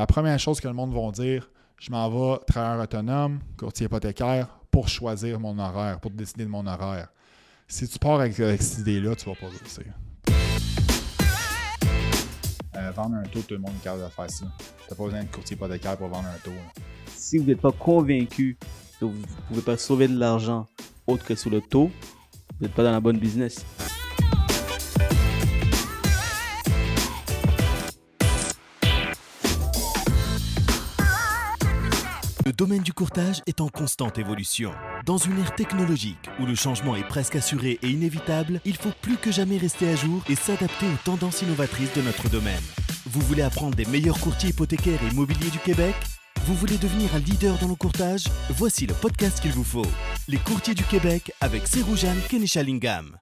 La première chose que le monde va dire, je m'en vais travailleur autonome, courtier hypothécaire, pour choisir mon horaire, pour décider de mon horaire. Si tu pars avec, cette idée-là, tu vas pas réussir. Euh, vendre un taux, tout le monde est capable de faire ça. Tu pas besoin de courtier hypothécaire pour vendre un taux. Si vous n'êtes pas convaincu que vous ne pouvez pas sauver de l'argent autre que sur le taux, vous n'êtes pas dans la bonne business. Domaine du courtage est en constante évolution. Dans une ère technologique où le changement est presque assuré et inévitable, il faut plus que jamais rester à jour et s'adapter aux tendances innovatrices de notre domaine. Vous voulez apprendre des meilleurs courtiers hypothécaires et immobiliers du Québec? Vous voulez devenir un leader dans le courtage? Voici le podcast qu'il vous faut. Les courtiers du Québec avec Seroujane Kenishalingam.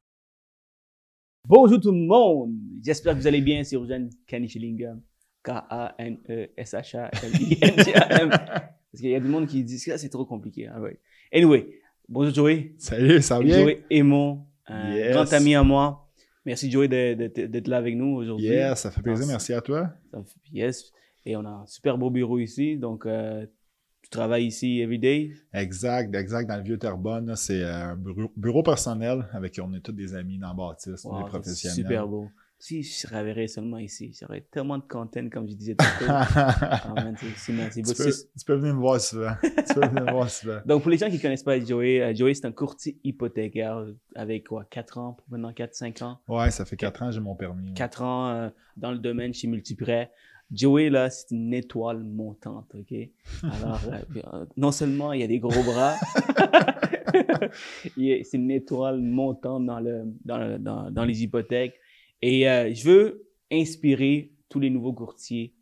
Bonjour tout le monde, j'espère que vous allez bien, Seroujane Kenishalingam. K-A-N-E-S-H-A-L-I-N-G-A-M. Parce qu'il y a du monde qui dit que c'est trop compliqué. Hein, anyway, bonjour Joey. Salut, ça va bien? Joey Aymon, un grand ami à moi. Merci Joey d'être là avec nous aujourd'hui. Yes, ça fait plaisir. Merci à toi. yes. Et on a un super beau bureau ici. Donc, euh, tu travailles ici every day? Exact, exact. Dans le vieux Terrebonne, c'est un bureau, personnel avec on est tous des amis dans Baptiste, des professionnels. Super beau si je travaillerais seulement ici, j'aurais tellement de content, comme je disais tout à l'heure. tu, peux, venir me voir souvent. tu peux venir me voir souvent. Donc, pour les gens qui ne connaissent pas Joey, euh, Joey, c'est un courtier hypothécaire avec quoi, 4 ans, maintenant 4-5 ans? Ouais, ça fait 4 ans, j'ai mon permis. 4 ans euh, dans le domaine chez Multiprêt. Joey, là, c'est une étoile montante, OK? Alors, euh, non seulement il y a des gros bras, c'est une étoile montante dans, le, dans, dans, dans les hypothèques. Et euh, je veux inspirer tous les nouveaux courtiers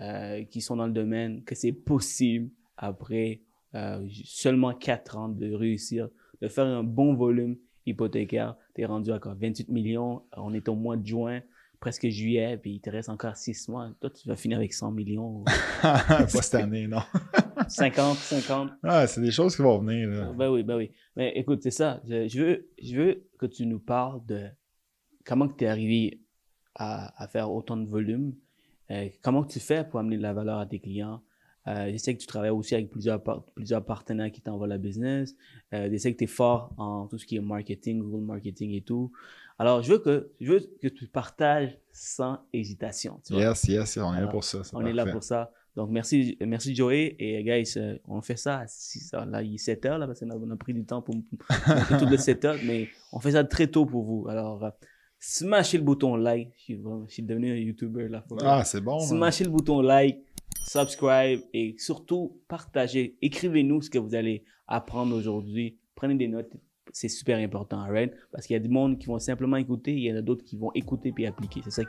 euh, qui sont dans le domaine que c'est possible après euh, seulement quatre ans de réussir, de faire un bon volume hypothécaire. Tu es rendu à quoi? 28 millions. On est au mois de juin, presque juillet, puis il te reste encore six mois. Toi, tu vas finir avec 100 millions. Pas cette année, non. 50, 50. Ah, c'est des choses qui vont venir. Là. Ben oui, ben oui. Mais écoute, c'est ça. Je, veux, je veux que tu nous parles de comment tu es arrivé à, faire autant de volume? Euh, comment tu fais pour amener de la valeur à tes clients? Euh, je sais que tu travailles aussi avec plusieurs, plusieurs partenaires qui t'envoient la business. Euh, je sais que tu es fort en tout ce qui est marketing, Google Marketing et tout. Alors, je veux que, je veux que tu partages sans hésitation. yes, yes, on est là pour ça. On est là pour ça. Donc, merci, merci Joey. Et guys, on fait ça à 6 heures. Là, il est 7 heures, là, parce qu'on a, pris du temps pour, pour tout le 7 heures, mais on fait ça très tôt pour vous. Alors, smashez le bouton like. Je suis, devenu un YouTuber là. Ah, c'est bon. Smashez le bouton like, subscribe et surtout partagez. Écrivez-nous ce que vous allez apprendre aujourd'hui. Prenez des notes. C'est super important, right? Parce qu'il y a du monde qui vont simplement écouter, il y en a d'autres qui vont écouter puis appliquer. C'est ça,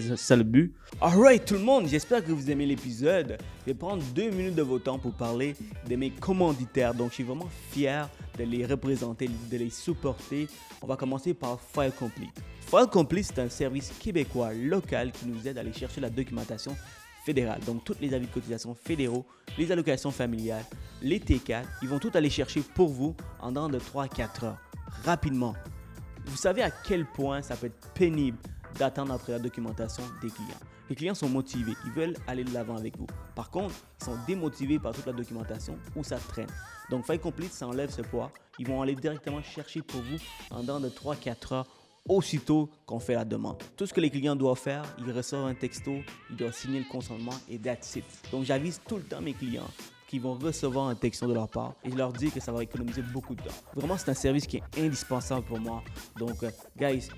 c'est ça le but. Alright, tout le monde, j'espère que vous aimez l'épisode. Je vais prendre deux minutes de votre temps pour parler de mes commanditaires. Donc, je suis vraiment fier de les représenter, de les supporter. On va commencer par File Complete. File Complete, c'est un service québécois local qui nous aide à aller chercher la documentation Donc, toutes les avis de cotisation fédéraux, les allocations familiales, les T4, ils vont tout aller chercher pour vous en dans de 3 à 4 heures, rapidement. Vous savez à quel point ça peut être pénible d'attendre après la documentation des clients. Les clients sont motivés, ils veulent aller de l'avant avec vous. Par contre, ils sont démotivés par toute la documentation ou ça traîne. Donc, File Complete, ça enlève ce poids. Ils vont aller directement chercher pour vous en dans de 3-4 heures aussitôt qu'on fait la demande. Tout ce que les clients doivent faire, ils reçoivent un texto, ils doivent signer le consentement et that's it. Donc j'avise tout le temps mes clients qui vont recevoir un texto de leur part et je leur dis que ça va économiser beaucoup de temps. Vraiment, c'est un service qui est indispensable pour moi. Donc, euh, guys,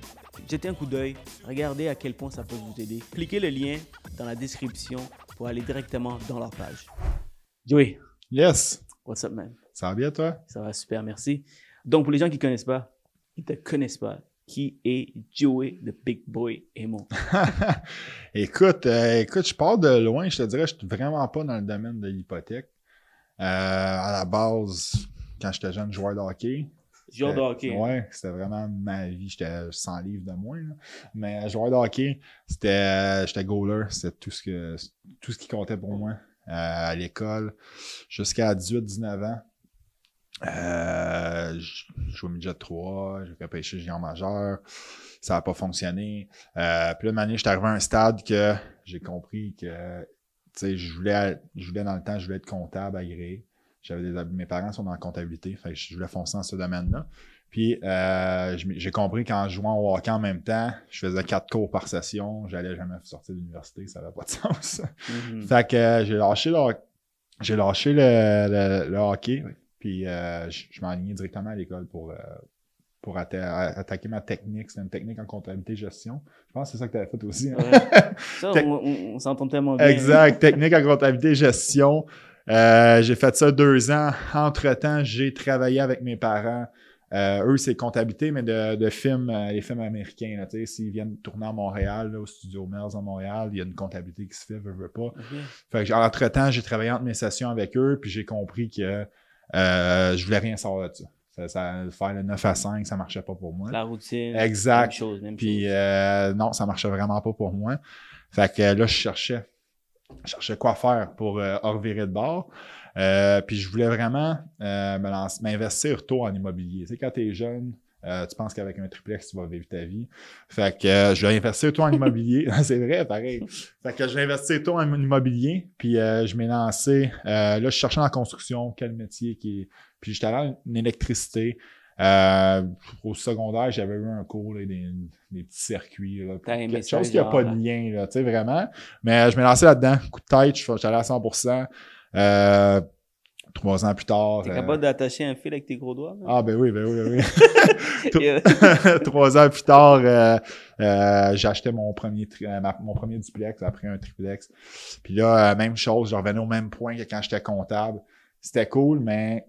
jetez un coup d'œil, regardez à quel point ça peut vous aider. Cliquez le lien dans la description pour aller directement dans leur page. Joey. Yes. What's up, man? Ça va bien, toi? Ça va super, merci. Donc, pour les gens qui ne connaissent pas, qui ne te connaissent pas, qui est Joey, le big boy Aimon? écoute, euh, écoute, je pars de loin, je te dirais, je suis vraiment pas dans le domaine de l'hypothèque. Euh, à la base, quand j'étais jeune joueur de hockey. Joueur de hockey. Ouais, c'était vraiment ma vie. J'étais 100 livres de moins. Mais joueur de hockey, c'était j'étais goaler. C'était tout ce que tout ce qui comptait pour moi. Euh, à l'école, jusqu'à 18-19 ans. Euh, je jouais midget 3, j'ai fait pêcher géant majeur, ça n'a pas fonctionné. Euh, puis là, de manière, j'étais arrivé à un stade que j'ai compris que sais, je voulais, je voulais dans le temps, je voulais être comptable agréé. J'avais des, mes parents sont dans la comptabilité, fait que je voulais foncer dans ce domaine-là. Puis euh, j'ai compris qu'en jouant au hockey en même temps, je faisais quatre cours par session, j'allais jamais sortir de l'université, ça n'avait pas de sens. Mhm. Fait que euh, j'ai lâché le, j'ai lâché le, le- le hockey, puis euh, je, je m'alignais directement à l'école pour, euh, pour atta- attaquer ma technique. C'est une technique en comptabilité gestion. Je pense que c'est ça que tu avais fait aussi. hein? Ouais. Ça, on, on- s'entend tellement bien. Exact, technique en comptabilité gestion. Euh, j'ai fait ça deux ans. Entre-temps, j'ai travaillé avec mes parents. Euh, eux, c'est comptabilité, mais de, de films, euh, les films américains. là, tu sais, S'ils viennent tourner à Montréal, là, au studio Mills à Montréal, il y a une comptabilité qui se fait, veut, veut pas. Fait que, entre-temps, j'ai travaillé entre mes sessions avec eux, puis j'ai compris que euh, je voulais rien savoir de ça. Ça, ça. Faire le 9 à 5, ça marchait pas pour moi. La routine. Exact. Même chose, même Puis chose. euh, non, ça marchait vraiment pas pour moi. Fait que là, je cherchais. Je cherchais quoi faire pour euh, revirer de bord. Euh, puis je voulais vraiment m'investir tôt en immobilier. Tu sais, quand tu es jeune, euh, tu penses qu'avec un triplex, tu vas vivre ta vie. Fait que euh, je vais investir tôt en immobilier. C'est vrai, pareil. Fait que je vais investir tôt en immobilier. Puis euh, je m'ai lancé. euh, là, je cherchais en construction, quel métier qui est. Puis j'étais allé en électricité. Euh, au secondaire, j'avais eu un cours, là, des, des petits circuits. Là, quelque chose qui n'a pas de lien, là, tu sais, vraiment. Mais euh, je m'ai lancé là-dedans. Coup de tête, je suis allé à 100%. Trois ans plus tard. T'es euh, capable d'attacher un fil avec tes gros doigts? ah, ben oui, ben oui, ben oui. Trois ans plus tard, euh, euh, acheté mon premier, tri- euh, ma- mon premier duplex après un triplex. Puis là, euh, même chose, je revenais au même point que quand j'étais comptable. C'était cool, mais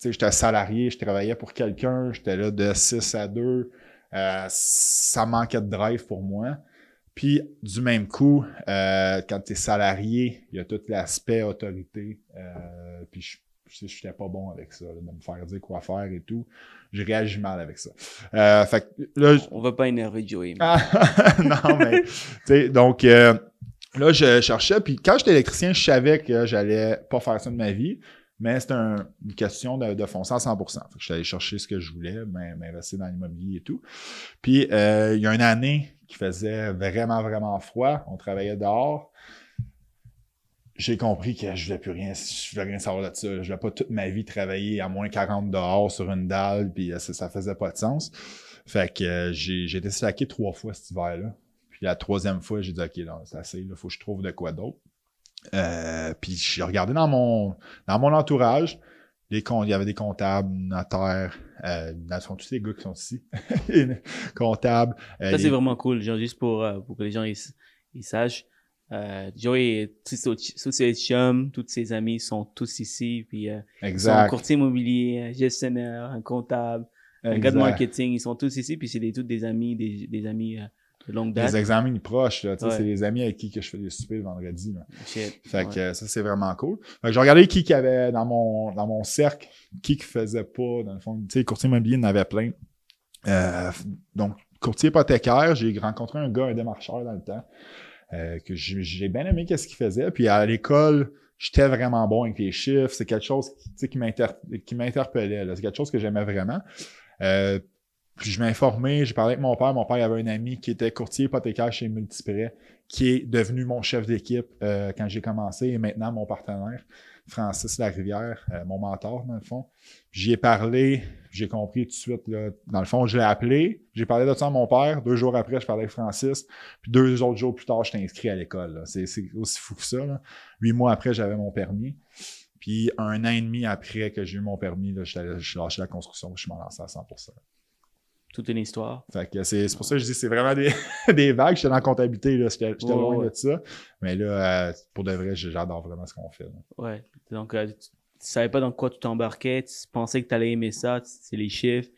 tu sais, j'étais salarié, je travaillais pour quelqu'un, j'étais là de 6 à 2. Euh, ça manquait de drive pour moi. Puis, du même coup, euh, quand tu es salarié, il y a tout l'aspect autorité. Euh, puis, je je n'étais pas bon avec ça, là, de me faire dire quoi faire et tout. Je réagis mal avec ça. Euh, fait que là, je- On va pas énerver Joey. mais- ah, non, mais, tu sais, donc, euh, là, je cherchais, puis quand j'étais électricien, je savais que j'allais pas faire ça de ma vie, mais c'était un- une question de, de foncer à 100%. Fait que j'étais allé chercher ce que je voulais, m'in- m'investir dans l'immobilier et tout. Puis, euh, il y a une année qui faisait vraiment, vraiment froid. On travaillait dehors. J'ai compris que je voulais plus rien, je rien savoir de ça. Je voulais pas toute ma vie travailler à moins 40 dehors sur une dalle, puis euh, ça, ça faisait pas de sens. Fait que euh, j'ai été slacké trois fois cet hiver-là. Puis la troisième fois, j'ai dit OK, c'est assez, il faut que je trouve de quoi d'autre. Euh, puis j'ai regardé dans mon dans mon entourage, les il y avait des comptables, notaires, euh, dans fond, tous les gars qui sont ici, comptables. euh, Ça, les- c'est vraiment cool, genre, juste pour, euh, pour que les gens ils, ils sachent. Euh, Joey, tous ses- tous ses chums, tous ses amis sont tous ici. Puis, euh, ils sont un Exact. courtier immobilier, un gestionnaire, un comptable, un gars de exact. marketing. Ils sont tous ici. Puis, c'est des, tous des amis, des, des amis euh, longue date. Des examens proches, Ouais. c'est les amis avec qui que je fais des soupers le vendredi. là. Shit. Fait que ça, c'est vraiment cool. Fait que j'ai regardé qui qu'il y avait dans mon, dans mon cercle, qui qui faisait pas, dans le fond. Tu sais, courtier immobilier, il y en avait plein. Euh, donc, courtier hypothécaire, j'ai rencontré un gars, un démarcheur dans le temps, euh, que j'ai bien aimé qu'est-ce qu'il faisait. Puis à l'école, j'étais vraiment bon avec les chiffres. C'est quelque chose qui, tu sais, qui m'inter- qui m'interpellait. C'est quelque chose que j'aimais vraiment. Euh, puis je m'ai informé, j'ai parlé avec mon père. Mon père avait un ami qui était courtier hypothécaire chez Multiprêt, qui est devenu mon chef d'équipe euh, quand j'ai commencé et maintenant mon partenaire, Francis Larivière, euh, mon mentor dans le fond. J'y ai parlé, j'ai compris tout de suite. Là, dans le fond, je l'ai appelé, j'ai parlé de ça à mon père. Deux jours après, je parlais avec Francis. Puis deux autres jours plus tard, j'étais inscrit à l'école. C'est aussi fou que ça. là. Huit mois après, j'avais mon permis. Puis un an et demi après que j'ai eu mon permis, là, je lâché la construction, je m'en lancé à 100%. Toute une histoire. Fait que c'est pour ça que je dis c'est vraiment des, des vagues. J'étais dans la comptabilité. J'étais loin ouais. de ça. Mais là, euh, pour de vrai, j'adore vraiment ce qu'on fait. là. Ouais. Donc, euh, tu, tu savais pas dans quoi tu t'embarquais. Tu pensais que tu allais aimer ça. C'est les chiffres.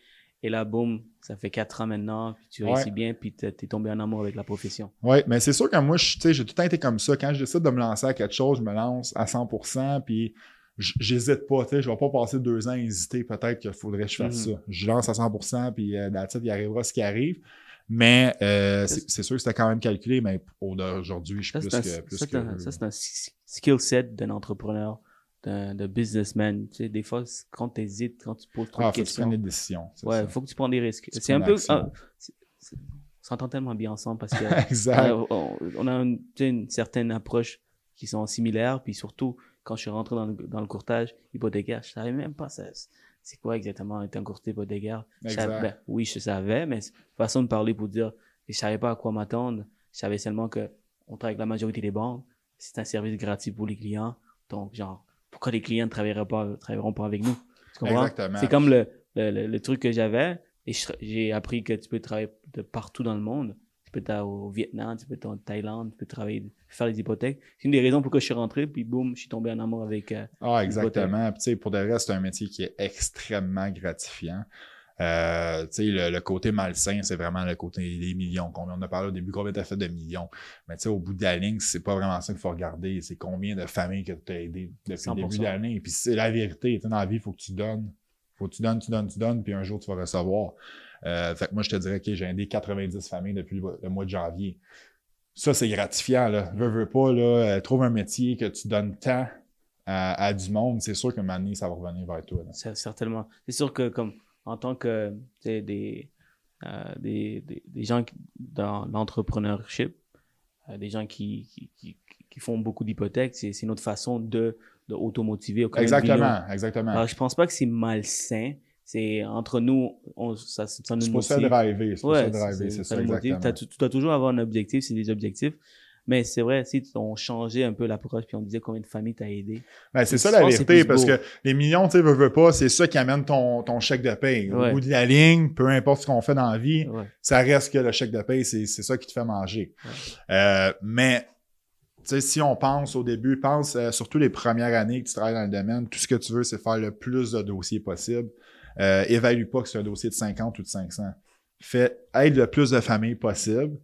Et là, boum, ça fait quatre ans maintenant. Puis tu Ouais. réussis bien. Puis t'es t'es tombé en amour avec la profession. Oui, mais c'est sûr que moi, tu j'ai tout le temps été comme ça. Quand je décide de me lancer à quelque chose, je me lance à 100%, puis j'hésite pas, tu sais, je vais pas passer deux ans à hésiter, peut-être qu'il faudrait que je fasse Mhm. ça. Je lance à 100%, puis euh, dans il arrivera ce qui arrive. Mais euh, c'est sûr que c'était quand même calculé, mais aujourd'hui, je suis plus un, que, plus ça, c'est que un- ça, c'est un s- skill set d'un entrepreneur, d'un businessman. Tu sais, des fois, quand tu hésites, quand tu poses trop ah, de faut que tu prennes des décisions. ouais, ça. faut que tu prennes des risques. C'est un peu. ah, on s'entend tellement bien ensemble parce que exact. on, a- on- on a une, une certaine approche qui sont similaires. Puis surtout, quand je suis rentré dans le, dans le courtage hypothécaire, je savais même pas ça, c'est quoi exactement être un courtier hypothécaire. Je savais- ben, oui, je savais, mais c'est une façon de parler pour dire, je savais pas à quoi m'attendre. Je savais seulement que on travaille avec la majorité des banques. C'est un service gratuit pour les clients. Donc, genre, pourquoi les clients ne travailleront pas, travailleront pas avec nous? Tu comprends? C'est comme le, le, le, le truc que j'avais. Et j'ai appris que tu peux travailler de partout dans le monde. Tu peux être au Vietnam, tu peux être en Thaïlande, tu peux travailler, faire les hypothèques. C'est une des raisons pourquoi je suis rentré, puis boum, je suis tombé en amour avec. euh, Ah, exactement. Puis, tu sais, pour de vrai, c'est un métier qui est extrêmement gratifiant. Euh, tu sais, le, le côté malsain, c'est vraiment le côté des millions. Combien on a parlé au début, combien tu as fait de millions? Mais tu sais, au bout de la ligne, c'est pas vraiment ça qu'il faut regarder. C'est combien de familles que tu as aidé depuis le début 100%. de l'année. Puis c'est la vérité. Dans la vie, il faut que tu donnes. faut que tu donnes, tu donnes, tu donnes, puis un jour, tu vas recevoir. Euh, fait que moi, je te dirais que j'ai aidé 90 familles depuis le, le mois de janvier. Ça, c'est gratifiant, là. Veux, veux pas, là. euh, trouve un métier que tu donnes tant à, à du monde. C'est sûr moment donné, ça va revenir vers toi. là. Certainement. C'est sûr que comme en tant que des, euh, des, des, des gens qui- dans l'entrepreneurship, euh, des gens qui, qui, qui, qui font beaucoup d'hypothèques, c'est notre façon de, de automotiver. Exactement, exactement. Alors, je pense pas que c'est malsain. C'est entre nous, on, ça, ça nous c'est pour ça motive. driver. C'est pour Ouais, ça driver, c'est ça, motive. exactement. Tu dois toujours avoir un objectif, c'est des objectifs. Mais c'est vrai, si on changeait un peu l'approche, puis on disait combien de familles t'as aidé. Ben, c'est ça la vérité, parce que les millions, tu sais, veux, veux pas, c'est ça qui amène ton, ton chèque de paye. Au Ouais. bout de la ligne, peu importe ce qu'on fait dans la vie, Ouais. ça reste que le chèque de paye, c'est ça qui te fait manger. Euh, mais, tu sais, si on pense au début, pense euh, surtout les premières années que tu travailles dans le domaine, tout ce que tu veux, c'est faire le plus de dossiers possible. Euh, évalue pas que c'est un dossier de 50 ou de 500. Fais, aide le plus de familles possible.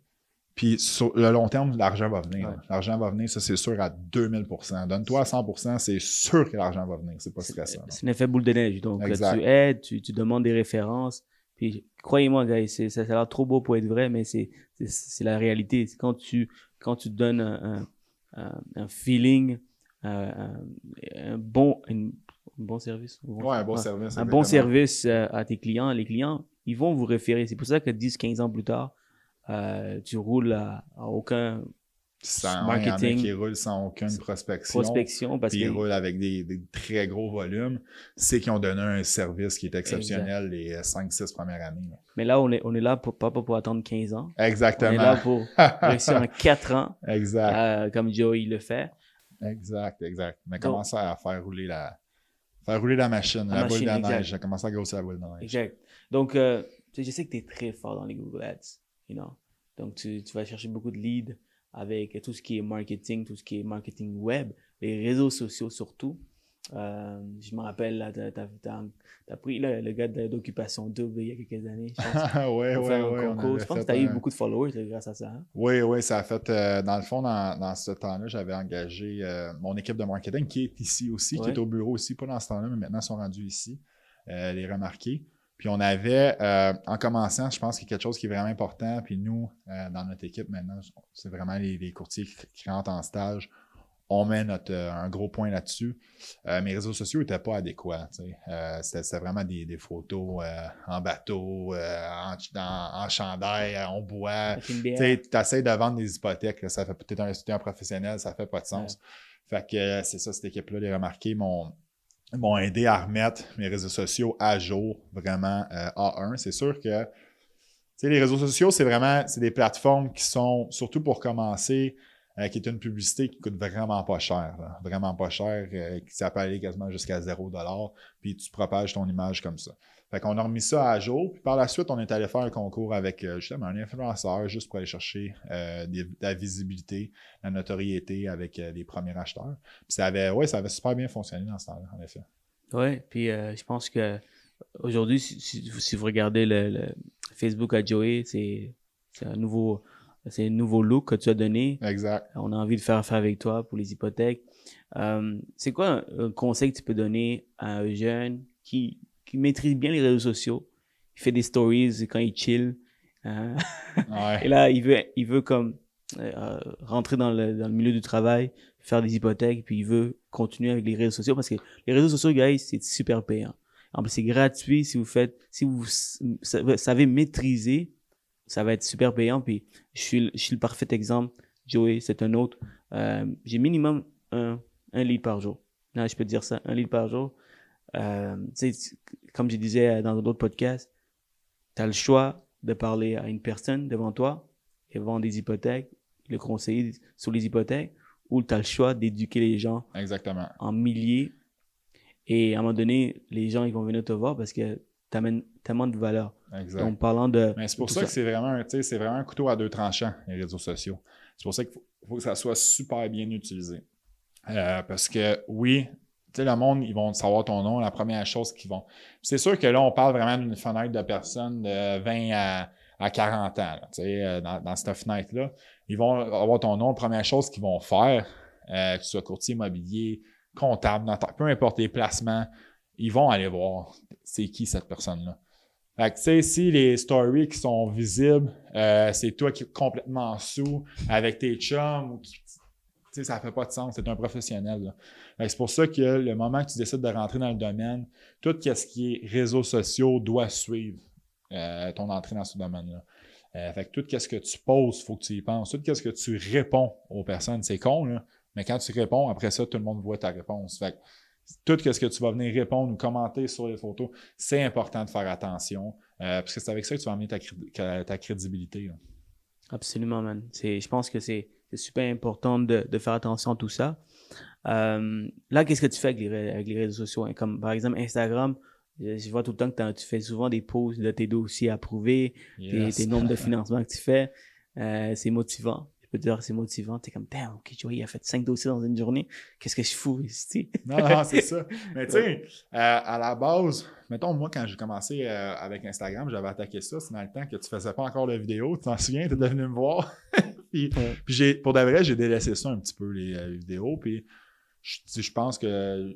Puis sur le long terme, l'argent va venir. Ouais. L'argent va venir, ça c'est sûr à 2000% Donne-toi à 100% c'est sûr que l'argent va venir. C'est pas stressant. C'est un effet boule de neige. Donc, là, tu aides, tu, tu demandes des références. Puis, croyez-moi, gars, ça, ça a l'air trop beau pour être vrai, mais c'est la réalité. C'est quand tu, quand tu donnes un, un, feeling, euh, un, un bon, une- bon service. Ouais, un bon service. un bon exactement. service euh, à tes clients. Les clients, ils vont vous référer. C'est pour ça que 10, 15 ans plus tard, euh, tu roules à, à aucun Sans, marketing, qui roulent sans aucune prospection. prospection parce puis ils que roulent avec des, des très gros volumes. C'est qu'ils ont donné un service qui est exceptionnel les 5-6 premières années. là. mais là on est on est là pour pas pour attendre 15 ans on est Exactement. là pour réussir en 4 ans exact. euh, comme Joey le fait Exact, exact. Mais commencer à faire rouler la, faire rouler la machine, la, La boule de machine, neige. Commencer à grossir la boule de neige. exact donc euh, je sais que tu es très fort dans les Google Ads you know donc tu, tu vas chercher beaucoup de leads avec tout ce qui est marketing tout ce qui est marketing web les réseaux sociaux surtout Euh, je me rappelle là t'as t'as- t'as- t'as pris là, le gars d'occupation double il y a quelques années je ouais, ouais, faire concours. Je pense que fait tu as eu un- beaucoup de followers là, grâce à ça. hein? Oui, oui, ça a fait. euh, dans le fond, dans, dans ce temps-là, j'avais engagé euh, mon équipe de marketing qui est ici aussi, qui est au bureau aussi, pas dans ce temps-là, mais maintenant ils sont rendus ici, les remarquer. Puis on avait, en commençant, je pense qu'il y a quelque chose qui est vraiment important. Puis nous, dans notre équipe maintenant, c'est vraiment les, les courtiers qui, qui rentrent en stage. On met notre, euh, un gros point là-dessus. Euh, mes réseaux sociaux n'étaient pas adéquats. Euh, C'était vraiment des, des photos euh, en bateau, en, en chandail, en bois. Avec une bière. Tu essaies de vendre des hypothèques, là, ça fait peut-être un étudiant professionnel, ça fait pas de sens. Fait que c'est ça, cette équipe-là, les remarqués m'ont m'ont aidé à remettre mes réseaux sociaux à jour, vraiment euh, A1. C'est sûr que les réseaux sociaux, c'est vraiment c'est des plateformes qui sont, surtout pour commencer, euh, qui est une publicité qui coûte vraiment pas cher. Vraiment pas cher, euh, qui ça peut aller quasiment jusqu'à 0$, puis tu propages ton image comme ça. Fait qu'on a remis ça à jour. Puis par la suite, on est allé faire un concours avec euh, justement un influenceur juste pour aller chercher euh, de la visibilité, la notoriété avec les premiers acheteurs. Puis ça avait, ouais, ça avait super bien fonctionné dans ce temps-là, en effet. Ouais, puis je pense que aujourd'hui, si, vous regardez le, Facebook à c'est un nouveau c'est un nouveau look que tu as donné. Exact. On a envie de faire affaire avec toi pour les hypothèques. Euh, c'est quoi un, un conseil que tu peux donner à un jeune qui, qui maîtrise bien les réseaux sociaux, il fait des stories quand il chill, hein? Ouais. Et là, il veut, il veut comme euh, rentrer dans le, dans le milieu du travail, faire des hypothèques, puis il veut continuer avec les réseaux sociaux parce que les réseaux sociaux, guys, c'est super payant. En plus, c'est gratuit si vous faites, si vous savez maîtriser, ça va être super payant. Puis je suis, le- je suis le parfait exemple. Joey, c'est un autre. euh, j'ai minimum un, un lead par jour. Non, je peux te dire ça, un lead par jour. Euh, comme je disais dans d'autres podcasts, tu as le choix de parler à une personne devant toi et vendre des hypothèques, le conseiller sur les hypothèques, ou tu as le choix d'éduquer les gens Exactement. en milliers. Et à un moment donné, les gens ils vont venir te voir parce que tu amènes tellement de valeur. Exact. Donc, parlant de. Mais c'est pour ça, que c'est vraiment, c'est vraiment un couteau à deux tranchants, les réseaux sociaux. C'est pour ça qu'il faut, faut que ça soit super bien utilisé. Euh, parce que oui, tu sais, le monde, ils vont savoir ton nom, la première chose qu'ils vont. C'est sûr que là, on parle vraiment d'une fenêtre de personnes de 20 à, à 40 ans, là, tu sais, euh, dans, dans cette fenêtre-là. Ils vont avoir ton nom, la première chose qu'ils vont faire, euh, que tu sois courtier immobilier, comptable, notaire, peu importe les placements, ils vont aller voir c'est qui cette personne-là. Fait que, tu sais, si les stories qui sont visibles, euh, c'est toi qui es complètement sous avec tes chums ou qui. Tu sais, ça fait pas de sens. C'est un professionnel. C'est pour ça que le moment que tu décides de rentrer dans le domaine, tout ce qui est réseaux sociaux doit suivre euh, ton entrée dans ce domaine-là. Euh, fait que tout ce que tu poses, il faut que tu y penses. Tout ce que tu réponds aux personnes, c'est con, là. Mais quand tu réponds, après ça, tout le monde voit ta réponse. Fait que tout ce que tu vas venir répondre ou commenter sur les photos, c'est important de faire attention. euh, parce que c'est avec ça que tu vas amener ta, cré- ta crédibilité. là. Absolument, man. Je pense que c'est, super important de, de faire attention à tout ça. Euh, là, qu'est-ce que tu fais avec les, ré- avec les réseaux sociaux? hein? Comme par exemple Instagram, je, vois tout le temps que tu fais souvent des posts de tes dossiers approuvés, tes nombres de financement que tu fais. Euh, c'est motivant. Peux te dire, c'est motivant. T'es comme, damn, ok, Joey, il a fait cinq dossiers dans une journée. Qu'est-ce que je fous ici? Non, non, c'est ça. Mais tu sais, euh, à la base, mettons, moi, quand j'ai commencé euh, avec Instagram, j'avais attaqué ça. C'est dans le temps que tu faisais pas encore de vidéos. Tu t'en souviens? Tu es devenu me voir. puis, Ouais. puis j'ai, pour de vrai, j'ai délaissé ça un petit peu, les euh, vidéos. Puis je, tu je pense que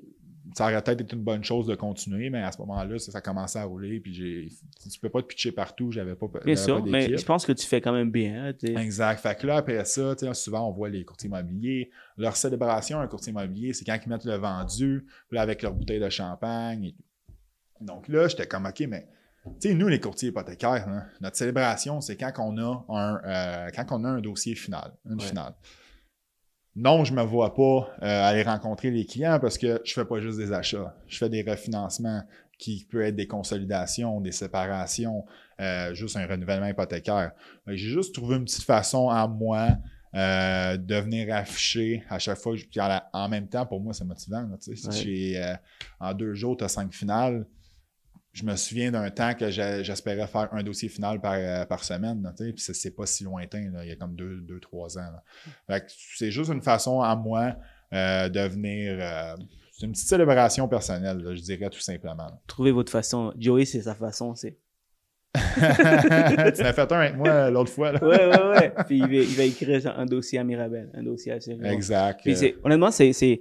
ça aurait peut-être été une bonne chose de continuer, mais à ce moment-là, ça, ça commençait à rouler. Puis j'ai, tu peux pas te pitcher partout. J'avais pas, Bien sûr, pas mais je pense que tu fais quand même bien. hein, Exact. Fait que là, après ça, souvent, on voit les courtiers immobiliers. Leur célébration, un courtier immobilier, c'est quand ils mettent le vendu, là, avec leur bouteille de champagne. et tout. Donc là, j'étais comme, OK, mais, tu sais, nous, les courtiers hypothécaires, hein, notre célébration, c'est quand on a un, euh, quand on a un dossier final, une Ouais. finale. Non, je me vois pas euh, aller rencontrer les clients parce que je fais pas juste des achats. Je fais des refinancements qui peuvent être des consolidations, des séparations, euh, juste un renouvellement hypothécaire. J'ai juste trouvé une petite façon à moi euh, de venir afficher à chaque fois. Puis en, même temps, pour moi, c'est motivant. là. Si en deux jours, tu as cinq finales. Je me souviens d'un temps que j'espérais faire un dossier final par, euh, par semaine. Puis c'est- pas si lointain. là, il y a comme deux, deux trois ans. c'est juste une façon à moi euh, de venir. euh, c'est une petite célébration personnelle, là, je dirais tout simplement. Trouvez votre façon. Joey, c'est sa façon. C'est... tu en as fait un avec moi l'autre fois. Là. Ouais, ouais, ouais. Puis il va, il va écrire un dossier à Mirabel, un dossier à Cyril. Exact. Puis honnêtement, c'est,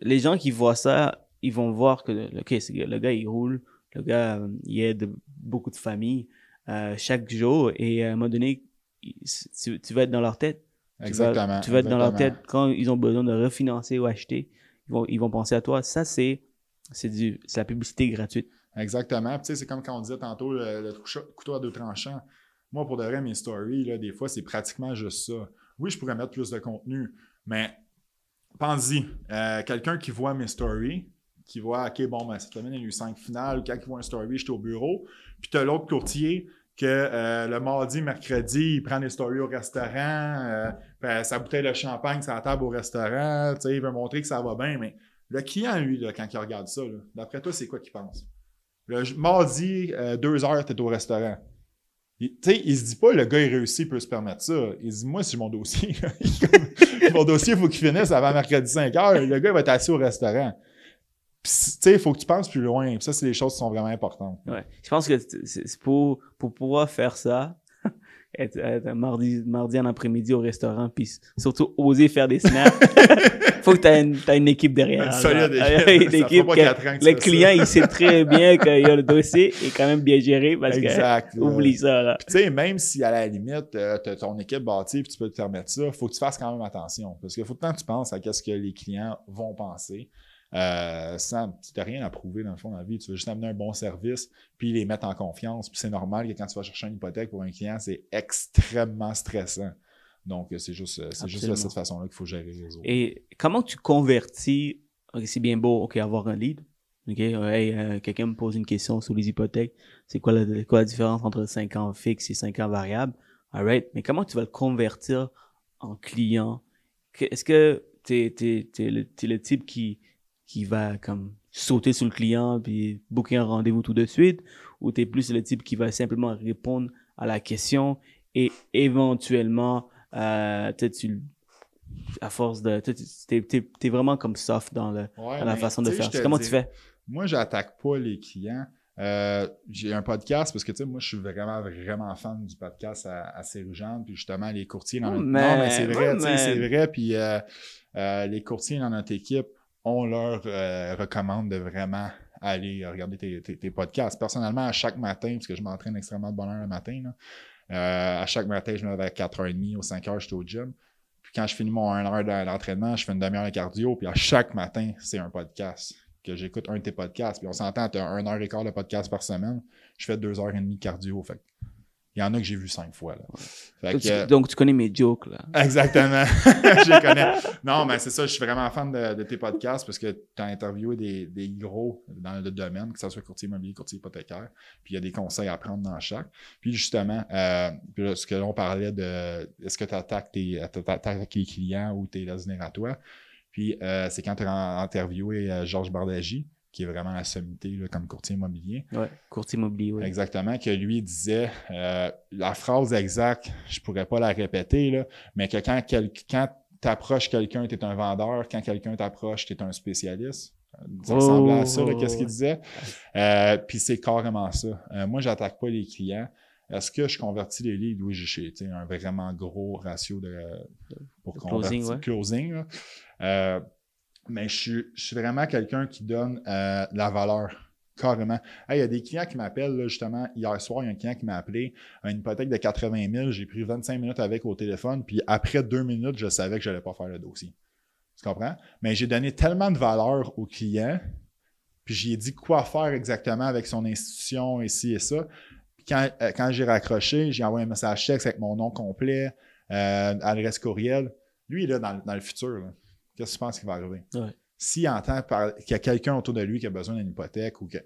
les gens qui voient ça, ils vont voir que, ok, le gars, il roule, le gars, il aide beaucoup de familles euh, chaque jour, et à un moment donné, tu, tu vas être dans leur tête. Tu vas- Exactement. Tu vas, être dans leur tête quand ils ont besoin de refinancer ou acheter. Ils vont, ils vont penser à toi. Ça, c'est, c'est du, c'est la publicité gratuite. Exactement. Puis, tu sais, c'est comme quand on disait tantôt le, couteau à deux tranchants. Moi, pour de vrai, mes stories, là, des fois, c'est pratiquement juste ça. Oui, je pourrais mettre plus de contenu, mais pense-y. euh, Quelqu'un qui voit mes stories, qui voit, OK, bon, ben, cette semaine, il y a eu cinq finales, quand il voit un story, j'étais au bureau. Puis, tu as l'autre courtier que euh, le mardi, mercredi, il prend des stories au restaurant, euh, fait sa bouteille de champagne la table au restaurant, tu sais, il veut montrer que ça va bien, mais le client, lui, quand il regarde ça, d'après toi, c'est quoi qu'il pense? Le mardi, euh, deux heures, tu es au restaurant. Il- il se dit pas, le gars, il réussit, il peut se permettre ça. Il se dit, moi, c'est mon dossier. mon dossier, il faut qu'il finisse avant mercredi 5 heures. Le gars, il va être assis au restaurant. Tu sais, il faut que tu penses plus loin. Puis ça, c'est des choses qui sont vraiment importantes. Ouais. Je pense que c'est pour, pour pouvoir faire ça, être, être mardi, mardi en après-midi au restaurant, puis surtout oser faire des snaps, faut que tu aies une, équipe derrière. Une solide équipe. Une que que tu le ça. client, il sait très bien que y a le dossier est quand même bien géré parce Exact. que oublie ça. Là. Puis, tu sais, même si à la limite, tu as ton équipe bâtie puis tu peux te permettre ça, faut que tu fasses quand même attention. Parce qu'il faut que tu penses à ce que les clients vont penser. Euh, sans, tu n'as rien à prouver dans le fond dans la vie. Tu veux juste amener un bon service puis les mettre en confiance. Puis c'est normal que quand tu vas chercher une hypothèque pour un client, c'est extrêmement stressant. Donc, c'est juste, euh, c'est juste de cette façon-là qu'il faut gérer les réseaux. Et comment tu convertis, c'est bien beau, ok, avoir un lead. Ok, euh, hey, euh, quelqu'un me pose une question sur les hypothèques. C'est quoi la, quoi la différence entre 5 ans fixe et 5 ans variable? Alright. Mais comment tu vas le convertir en client? Est-ce que le, t'es le type qui, qui va comme sauter sur le client puis booker un rendez-vous tout de suite? Ou t'es plus le type qui va simplement répondre à la question et éventuellement, euh, tu à force de. tu T'es, t'es vraiment comme soft dans, le, Ouais, dans la façon de tu faire. Comment dis- tu fais? Moi, j'attaque pas les clients. Euh, j'ai un podcast parce que tu sais, moi, je suis vraiment, vraiment fan du podcast à, à puis justement, les courtiers dans Oh, notre... man. Non, mais c'est vrai, Oh, tu sais, c'est vrai, puis euh, euh, les courtiers dans notre équipe, on leur euh, recommande de vraiment aller regarder tes, podcasts. Personnellement, à chaque matin, parce que je m'entraîne extrêmement de bonne heure le matin, euh, à chaque matin, je me lève à 4h30, aux 5h, je suis au gym. Puis quand je finis mon 1 heure de- d'entraînement, je fais une demi-heure de cardio, puis à chaque matin, c'est un podcast que j'écoute un de tes podcasts. Puis on s'entend, tu as un heure et quart de podcast par semaine. Je fais deux heures et demie de cardio. Fait il y en a que j'ai vu cinq fois. Là. Fait Donc, que, euh, tu, donc, tu connais mes jokes, là. Exactement. je les connais. Non, mais c'est ça, je suis vraiment fan de, de tes podcasts parce que tu as interviewé des, des gros dans le domaine, que ce soit courtier immobilier, courtier hypothécaire. Puis il y a des conseils à prendre dans chaque. Puis justement, euh, puis là, ce que l'on parlait de est-ce que tu attaques, tes, t'attaques les clients ou tes venir à toi? Puis euh, c'est quand tu as interviewé euh, Georges Bardagi, qui est vraiment la sommité là, comme courtier immobilier. Ouais, courtier immobilier, ouais. Exactement, que lui disait euh, la phrase exacte, je pourrais pas la répéter, là, mais que quand, quel, quand tu approches quelqu'un, tu es un vendeur, quand quelqu'un t'approche, tu es un spécialiste. Ça Oh, ressemblait à ça, oh, qu'est-ce qu'il ouais. disait? Euh, Puis c'est carrément ça. Euh, moi, j'attaque pas les clients. Est-ce que je convertis les leads? Oui, j'ai un vraiment gros ratio de, pour convertir. closing, ouais. closing, là. Mais je suis, vraiment quelqu'un qui donne euh, la valeur. Carrément. Il y a des clients qui m'appellent, justement. Hier soir, il y a un client qui m'a appelé une hypothèque de 80 000. J'ai pris 25 minutes avec au téléphone. Puis après deux minutes, je savais que je n'allais pas faire le dossier. Tu comprends? Mais j'ai donné tellement de valeur au client. Puis j'ai dit quoi faire exactement avec son institution, ici et ça. Puis quand, euh, quand j'ai raccroché, j'ai envoyé un message texte avec mon nom complet, euh, adresse courriel. Lui, il est là dans, dans le futur. là. Qu'est-ce que tu penses qui va arriver? Ouais. S'il entend qu'il y a quelqu'un autour de lui qui a besoin d'une hypothèque ou que.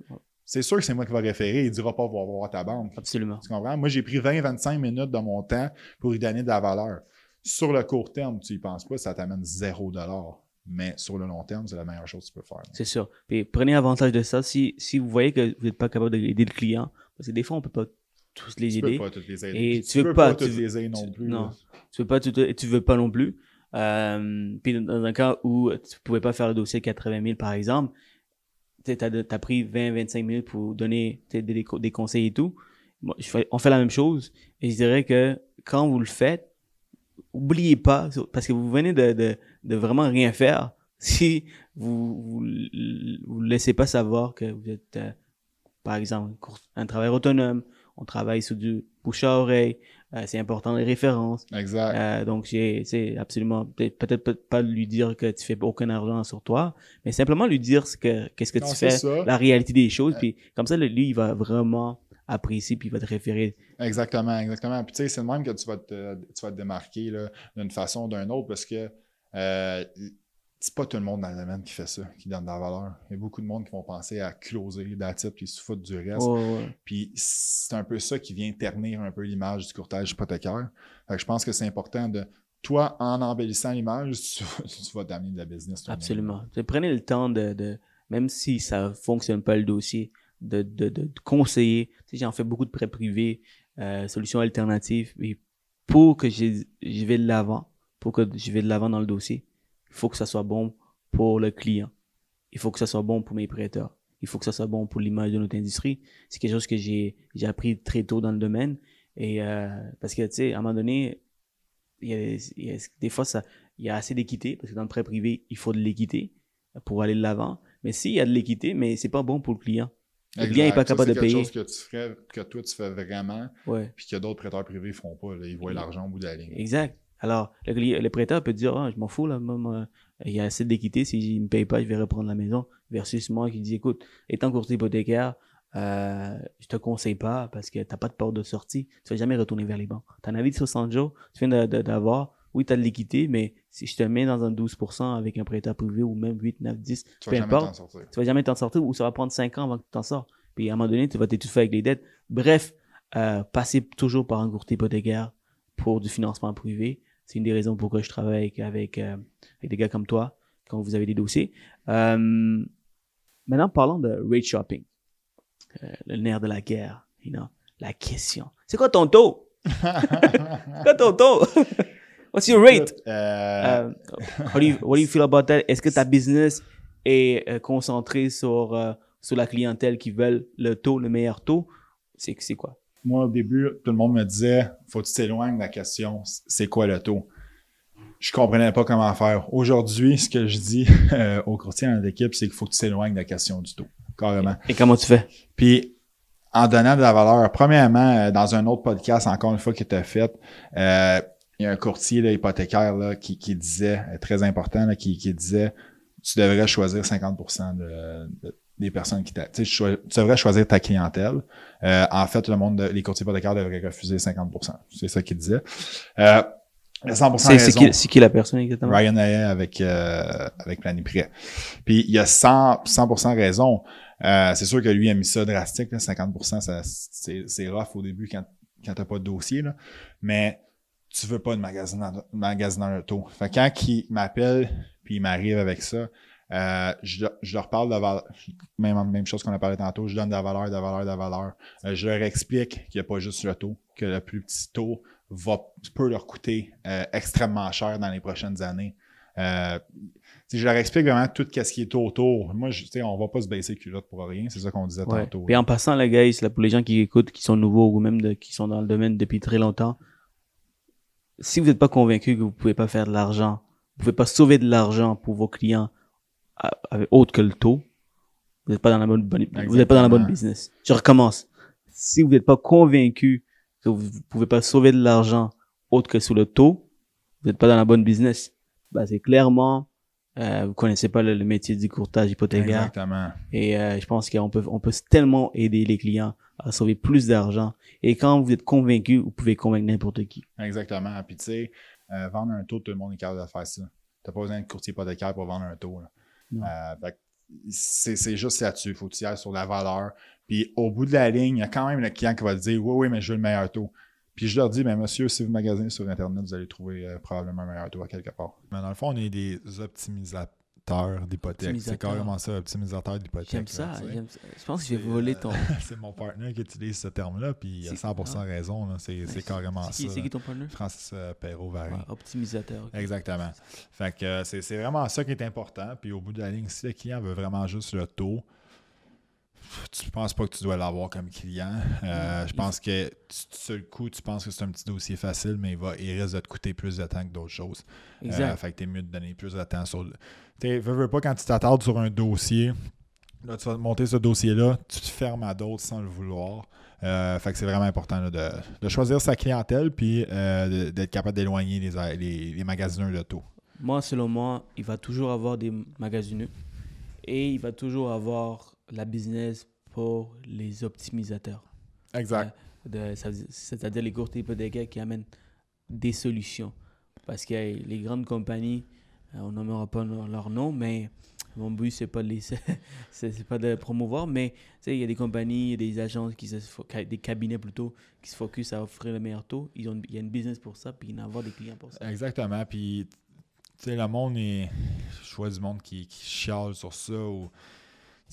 C'est sûr que c'est moi qui va référer. Il ne dira pas va voir ta banque. Absolument. Tu comprends? Moi, j'ai pris 20-25 minutes de mon temps pour lui donner de la valeur. Sur le court terme, tu y penses pas, ça t'amène 0 Mais sur le long terme, c'est la meilleure chose que tu peux faire. C'est sûr. Puis prenez avantage de ça. Si, si vous voyez que vous n'êtes pas capable d'aider le client, parce que des fois, on peut pas tous les Tu aider. peux pas toutes les aider. Et tu veux peux pas, toutes tu les aider non tu- plus. non. là. Tu veux pas tu veux pas non plus. Euh, puis dans un cas où tu pouvais pas faire le dossier à 80 000 par exemple, tu as, pris 20-25 minutes pour donner des, conseils et tout. Fais- on fait la même chose et je dirais que quand vous le faites, oubliez pas, parce que vous venez de, vraiment rien faire si vous vous laissez pas savoir que vous êtes, euh, par exemple, un travail autonome, on travaille sur du bouche à oreille, euh, c'est important les références. Exact. Euh, donc, j'ai, c'est absolument, peut-être peut-être pas- lui dire que tu fais aucun argent sur toi, mais simplement lui dire ce que, qu'est-ce que Non, tu fais, ça. la réalité des choses, puis comme ça, lui, il va vraiment apprécier, puis il va te référer. Exactement, exactement. Puis tu sais, c'est le même que tu vas te, tu vas te démarquer là, d'une façon ou d'une autre parce que euh, c'est pas tout le monde dans le domaine qui fait ça, qui donne de la valeur. Il y a beaucoup de monde qui vont penser à closer type qui se foutent du reste. Oh, ouais. Puis c'est un peu ça qui vient ternir un peu l'image du courtage hypothécaire. Fait que je pense que c'est important de, toi, en embellissant l'image, tu, tu vas t'amener de la business. Absolument. Prenez le temps de, de- même si ça fonctionne pas le dossier, de, de, conseiller. Tu sais, J'en fais beaucoup de prêts privés, euh, solutions alternatives. Et pour que je, je vais de l'avant, pour que je vais de l'avant dans le dossier, il faut que ça soit bon pour le client. Il faut que ça soit bon pour mes prêteurs. Il faut que ça soit bon pour l'image de notre industrie. C'est quelque chose que j'ai appris très tôt dans le domaine. Et euh, parce que, tu sais, à un moment donné, il y a, il y a- des fois, ça, il y a assez d'équité, parce que dans le prêt privé, il faut de l'équité pour aller de l'avant. Mais s'il y a de l'équité, mais c'est pas bon pour le client. Le client n'est pas capable c'est de quelque payer. chose que tu ferais, que toi, tu fais vraiment, Ouais, puis que d'autres prêteurs privés ne feront pas. là. Ils voient l'argent au bout de la ligne. exact. Alors, le, prêteur peut dire, ah, je m'en fous, là, moi, il y a assez d'équité, s'il ne me paye pas, je vais reprendre la maison. Versus moi qui dis, écoute, étant courtier hypothécaire, euh, je te conseille pas parce que tu n'as pas de porte de sortie. Tu vas jamais retourner vers les banques. Tu as un avis de 60 jours, tu viens d'avoir, oui, tu as de l'équité, mais si je te mets dans un 12% avec un prêteur privé ou même 8, 9, 10, Tu peu vas jamais importe, t'en sortir. tu vas jamais t'en sortir ou ça va prendre 5 ans avant que tu t'en sors. Puis à un moment donné, tu vas t'étouffer avec les dettes. Bref, euh, passer toujours par un courtier hypothécaire pour du financement privé. C'est une des raisons pourquoi je travaille avec, avec, euh, avec des gars comme toi quand vous avez des dossiers. Euh, maintenant, parlons de rate shopping. Euh, le nerf de la guerre, you know, la question. C'est quoi ton taux? Quoi ton taux? What's your rate? How do you, what do you feel about that? Est-ce que ta business est concentrée sur, sur la clientèle qui veulent le taux, le meilleur taux? C'est quoi? Moi, au début, tout le monde me disait faut que tu t'éloignes de la question c'est quoi le taux? Je comprenais pas comment faire. Aujourd'hui, ce que je dis euh, aux courtiers en équipe, c'est qu'il faut que tu t'éloignes de la question du taux. Carrément. Et comment tu fais? Puis, en donnant de la valeur, premièrement, euh, dans un autre podcast, encore une fois, qui était fait, euh, il y a un courtier là, hypothécaire là, qui, qui disait, euh, très important, là, qui, qui disait tu devrais choisir 50 de, de- des personnes qui t'a. Tu sais, tu devrais choisir ta clientèle. Euh, en fait, le monde de- les courtiers hypothécaires devraient refuser 50% C'est ça qu'il disait. Euh, il a 100 C'est qui, c'est qui la personne exactement? Ryan Hayes avec, euh, avec Planiprêt. Puis il y a 100, 100% raison. Euh, c'est sûr que lui a mis ça drastique, là, 50%, ça, c'est, c'est rough au début quand, quand t'as pas de dossier, là. mais tu veux pas de magasineur, magasineur auto. Fait que quand il m'appelle puis il m'arrive avec ça, euh, je, je leur parle de valeur, même, même chose qu'on a parlé tantôt, je donne de la valeur, de la valeur, de la valeur. Euh, je leur explique qu'il n'y a pas juste le taux, que le plus petit taux va, peut leur coûter euh, extrêmement cher dans les prochaines années. Je leur explique vraiment tout ce qui est autour. Moi, je, on va pas se baisser culotte pour rien. C'est ça qu'on disait Ouais. tantôt. Puis en passant, les gars, là, pour les gens qui écoutent, qui sont nouveaux ou même de- qui sont dans le domaine depuis très longtemps, si vous n'êtes pas convaincu que vous pouvez pas faire de l'argent, vous pouvez pas sauver de l'argent pour vos clients autre que le taux, vous n'êtes pas dans la bonne, bonne- vous n'êtes pas dans la bonne business. Je recommence. Si vous n'êtes pas convaincu que vous ne pouvez pas sauver de l'argent autre que sous le taux, vous n'êtes pas dans la bonne business. Bah, c'est clairement, euh, vous connaissez pas le, le métier du courtage hypothécaire. Exactement. Et euh, je pense qu'on peut, on peut tellement aider les clients à sauver plus d'argent. Et quand vous êtes convaincu, vous pouvez convaincre n'importe qui. Exactement. Puis tu sais, euh, vendre un taux, tout le monde est capable de faire ça. T'as pas besoin de courtier hypothécaire pour vendre un taux. là. Euh, c'est, juste là-dessus. Il faut ailles sur la valeur. Puis au bout de la ligne, il y a quand même le client qui va dire Oui, oui, mais je veux le meilleur taux. Puis je leur dis, mais monsieur, si vous magasinez sur Internet, vous allez trouver euh, probablement un meilleur taux à quelque part. Mais dans le fond, on est des optimisateurs d'hypothèques. C'est carrément ça, optimisateur d'hypothèques. J'aime ça, tu sais. j'aime ça. Je pense que C'est, voler euh, ton. c'est mon partenaire qui utilise ce terme-là, puis il a C'est- 100% ah. raison. C'est, carrément ça. c'est qui ton partner? Francis euh, Perrault-Vary. Ouais, optimisateur. Exactement. Fait que euh, c'est vraiment ça qui est important. Puis au bout de la ligne, si le client veut vraiment juste le taux, tu penses pas que tu dois l'avoir comme client. Euh, je pense que tu- sur le coup, tu penses que c'est un petit dossier facile, mais il, va, il risque de te coûter plus de temps que d'autres choses. Euh, Exact. fait que t'es mieux de donner plus de temps sur le. Tu veux, veux pas quand tu t'attardes sur un dossier, là, tu vas monter ce dossier-là, tu te fermes à d'autres sans le vouloir. Euh, fait que c'est vraiment important là, de, de choisir sa clientèle puis euh, de- d'être capable d'éloigner les, les, les magasineurs de taux. Moi, selon moi, il va toujours avoir des magasineux et il va toujours avoir la business pour les optimisateurs. Exact. Euh, de- C'est-à-dire les courtiers hypothécaires qui amènent des solutions. Parce que les grandes compagnies, on nommera pas leur, nom, mais mon but, c'est pas pas de promouvoir, mais il y a des compagnies, des agences, qui se, des cabinets plutôt, qui se focus à offrir le meilleur taux. Il y a une business pour ça, puis il y a avoir des clients pour ça. Exactement. Puis, tu sais, le monde. Je vois du monde qui, qui chiale sur ça.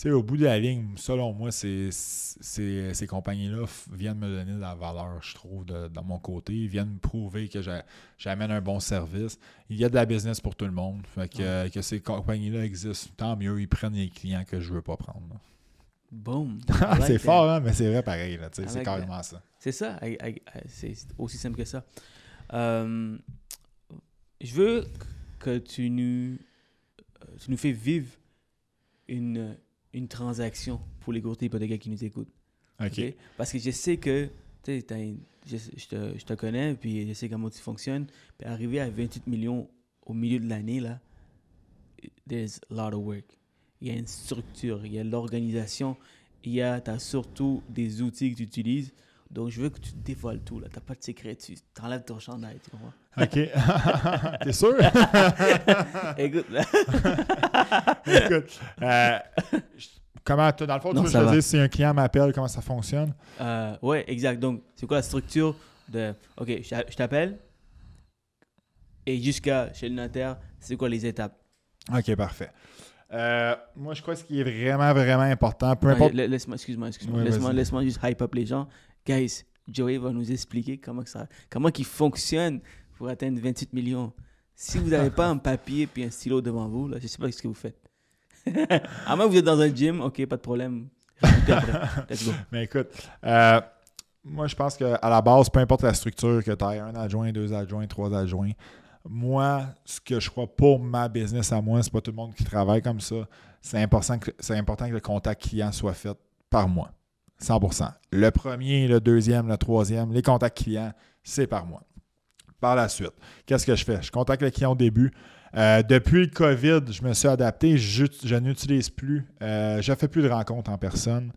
Sais, au bout de la ligne, selon moi, c'est, c'est- ces compagnies-là viennent me donner de la valeur, je trouve, de, de mon côté. Ils viennent me prouver que j'a- j'amène un bon service. Il y a de la business pour tout le monde. Fait que, euh, que ces compagnies-là existent, tant mieux. Ils prennent les clients que je veux pas prendre. là. Boom! c'est like that. fort, hein, mais c'est vrai pareil. Là, c'est that. carrément ça. C'est ça, c'est aussi simple que ça. Euh, je veux que tu nous, euh, tu nous fais vivre une, une transaction pour les courtiers hypothécaires qui nous écoutent. OK. Parce que je sais que tu sais, t'as je, je te, je te connais, puis je sais comment tu fonctionnes. Puis arriver à 28 millions au milieu de l'année, là, there's a lot of work. Il y a une structure, il y a l'organisation il y a, as surtout des outils que tu utilises. Donc, je veux que tu dévoiles tout. Tu n'as pas de secret. Tu enlèves ton chandail, tu comprends? OK. T'es sûr? Écoute, là. Écoute, euh, comment, dans le fond, Non, tu veux dise si un client m'appelle, comment ça fonctionne? Euh, ouais, exact. Donc, c'est quoi la structure de. Ok, je t'appelle. Et jusqu'à chez le notaire, c'est quoi les étapes? OK, parfait. Euh, moi, je crois que ce qui est vraiment, vraiment important, peu importe. la- Laisse-moi, excuse-moi, excuse-moi. Ouais, laisse-moi, juste hype up les gens. Guys, Joey va nous expliquer comment ça, comment il fonctionne pour atteindre 28 millions. Si vous n'avez pas un papier puis un stylo devant vous, là, je sais pas ce que vous faites. à moins que vous êtes dans un gym, ok, pas de problème. Let's go. Mais écoute, euh, moi, je pense qu'à la base, peu importe la structure, que tu aies un adjoint, deux adjoints, trois adjoints, moi, ce que je crois pour ma business à moi, c'est pas tout le monde qui travaille comme ça. C'est important que, c'est important que le contact client soit fait par moi. 100%. Le premier, le deuxième, le troisième, les contacts clients, c'est par moi. Par la suite, qu'est-ce que je fais? Je contacte le client au début. Euh, depuis le COVID, je me suis adapté. Je, n'utilise plus. euh, je ne fais plus de rencontres en personne.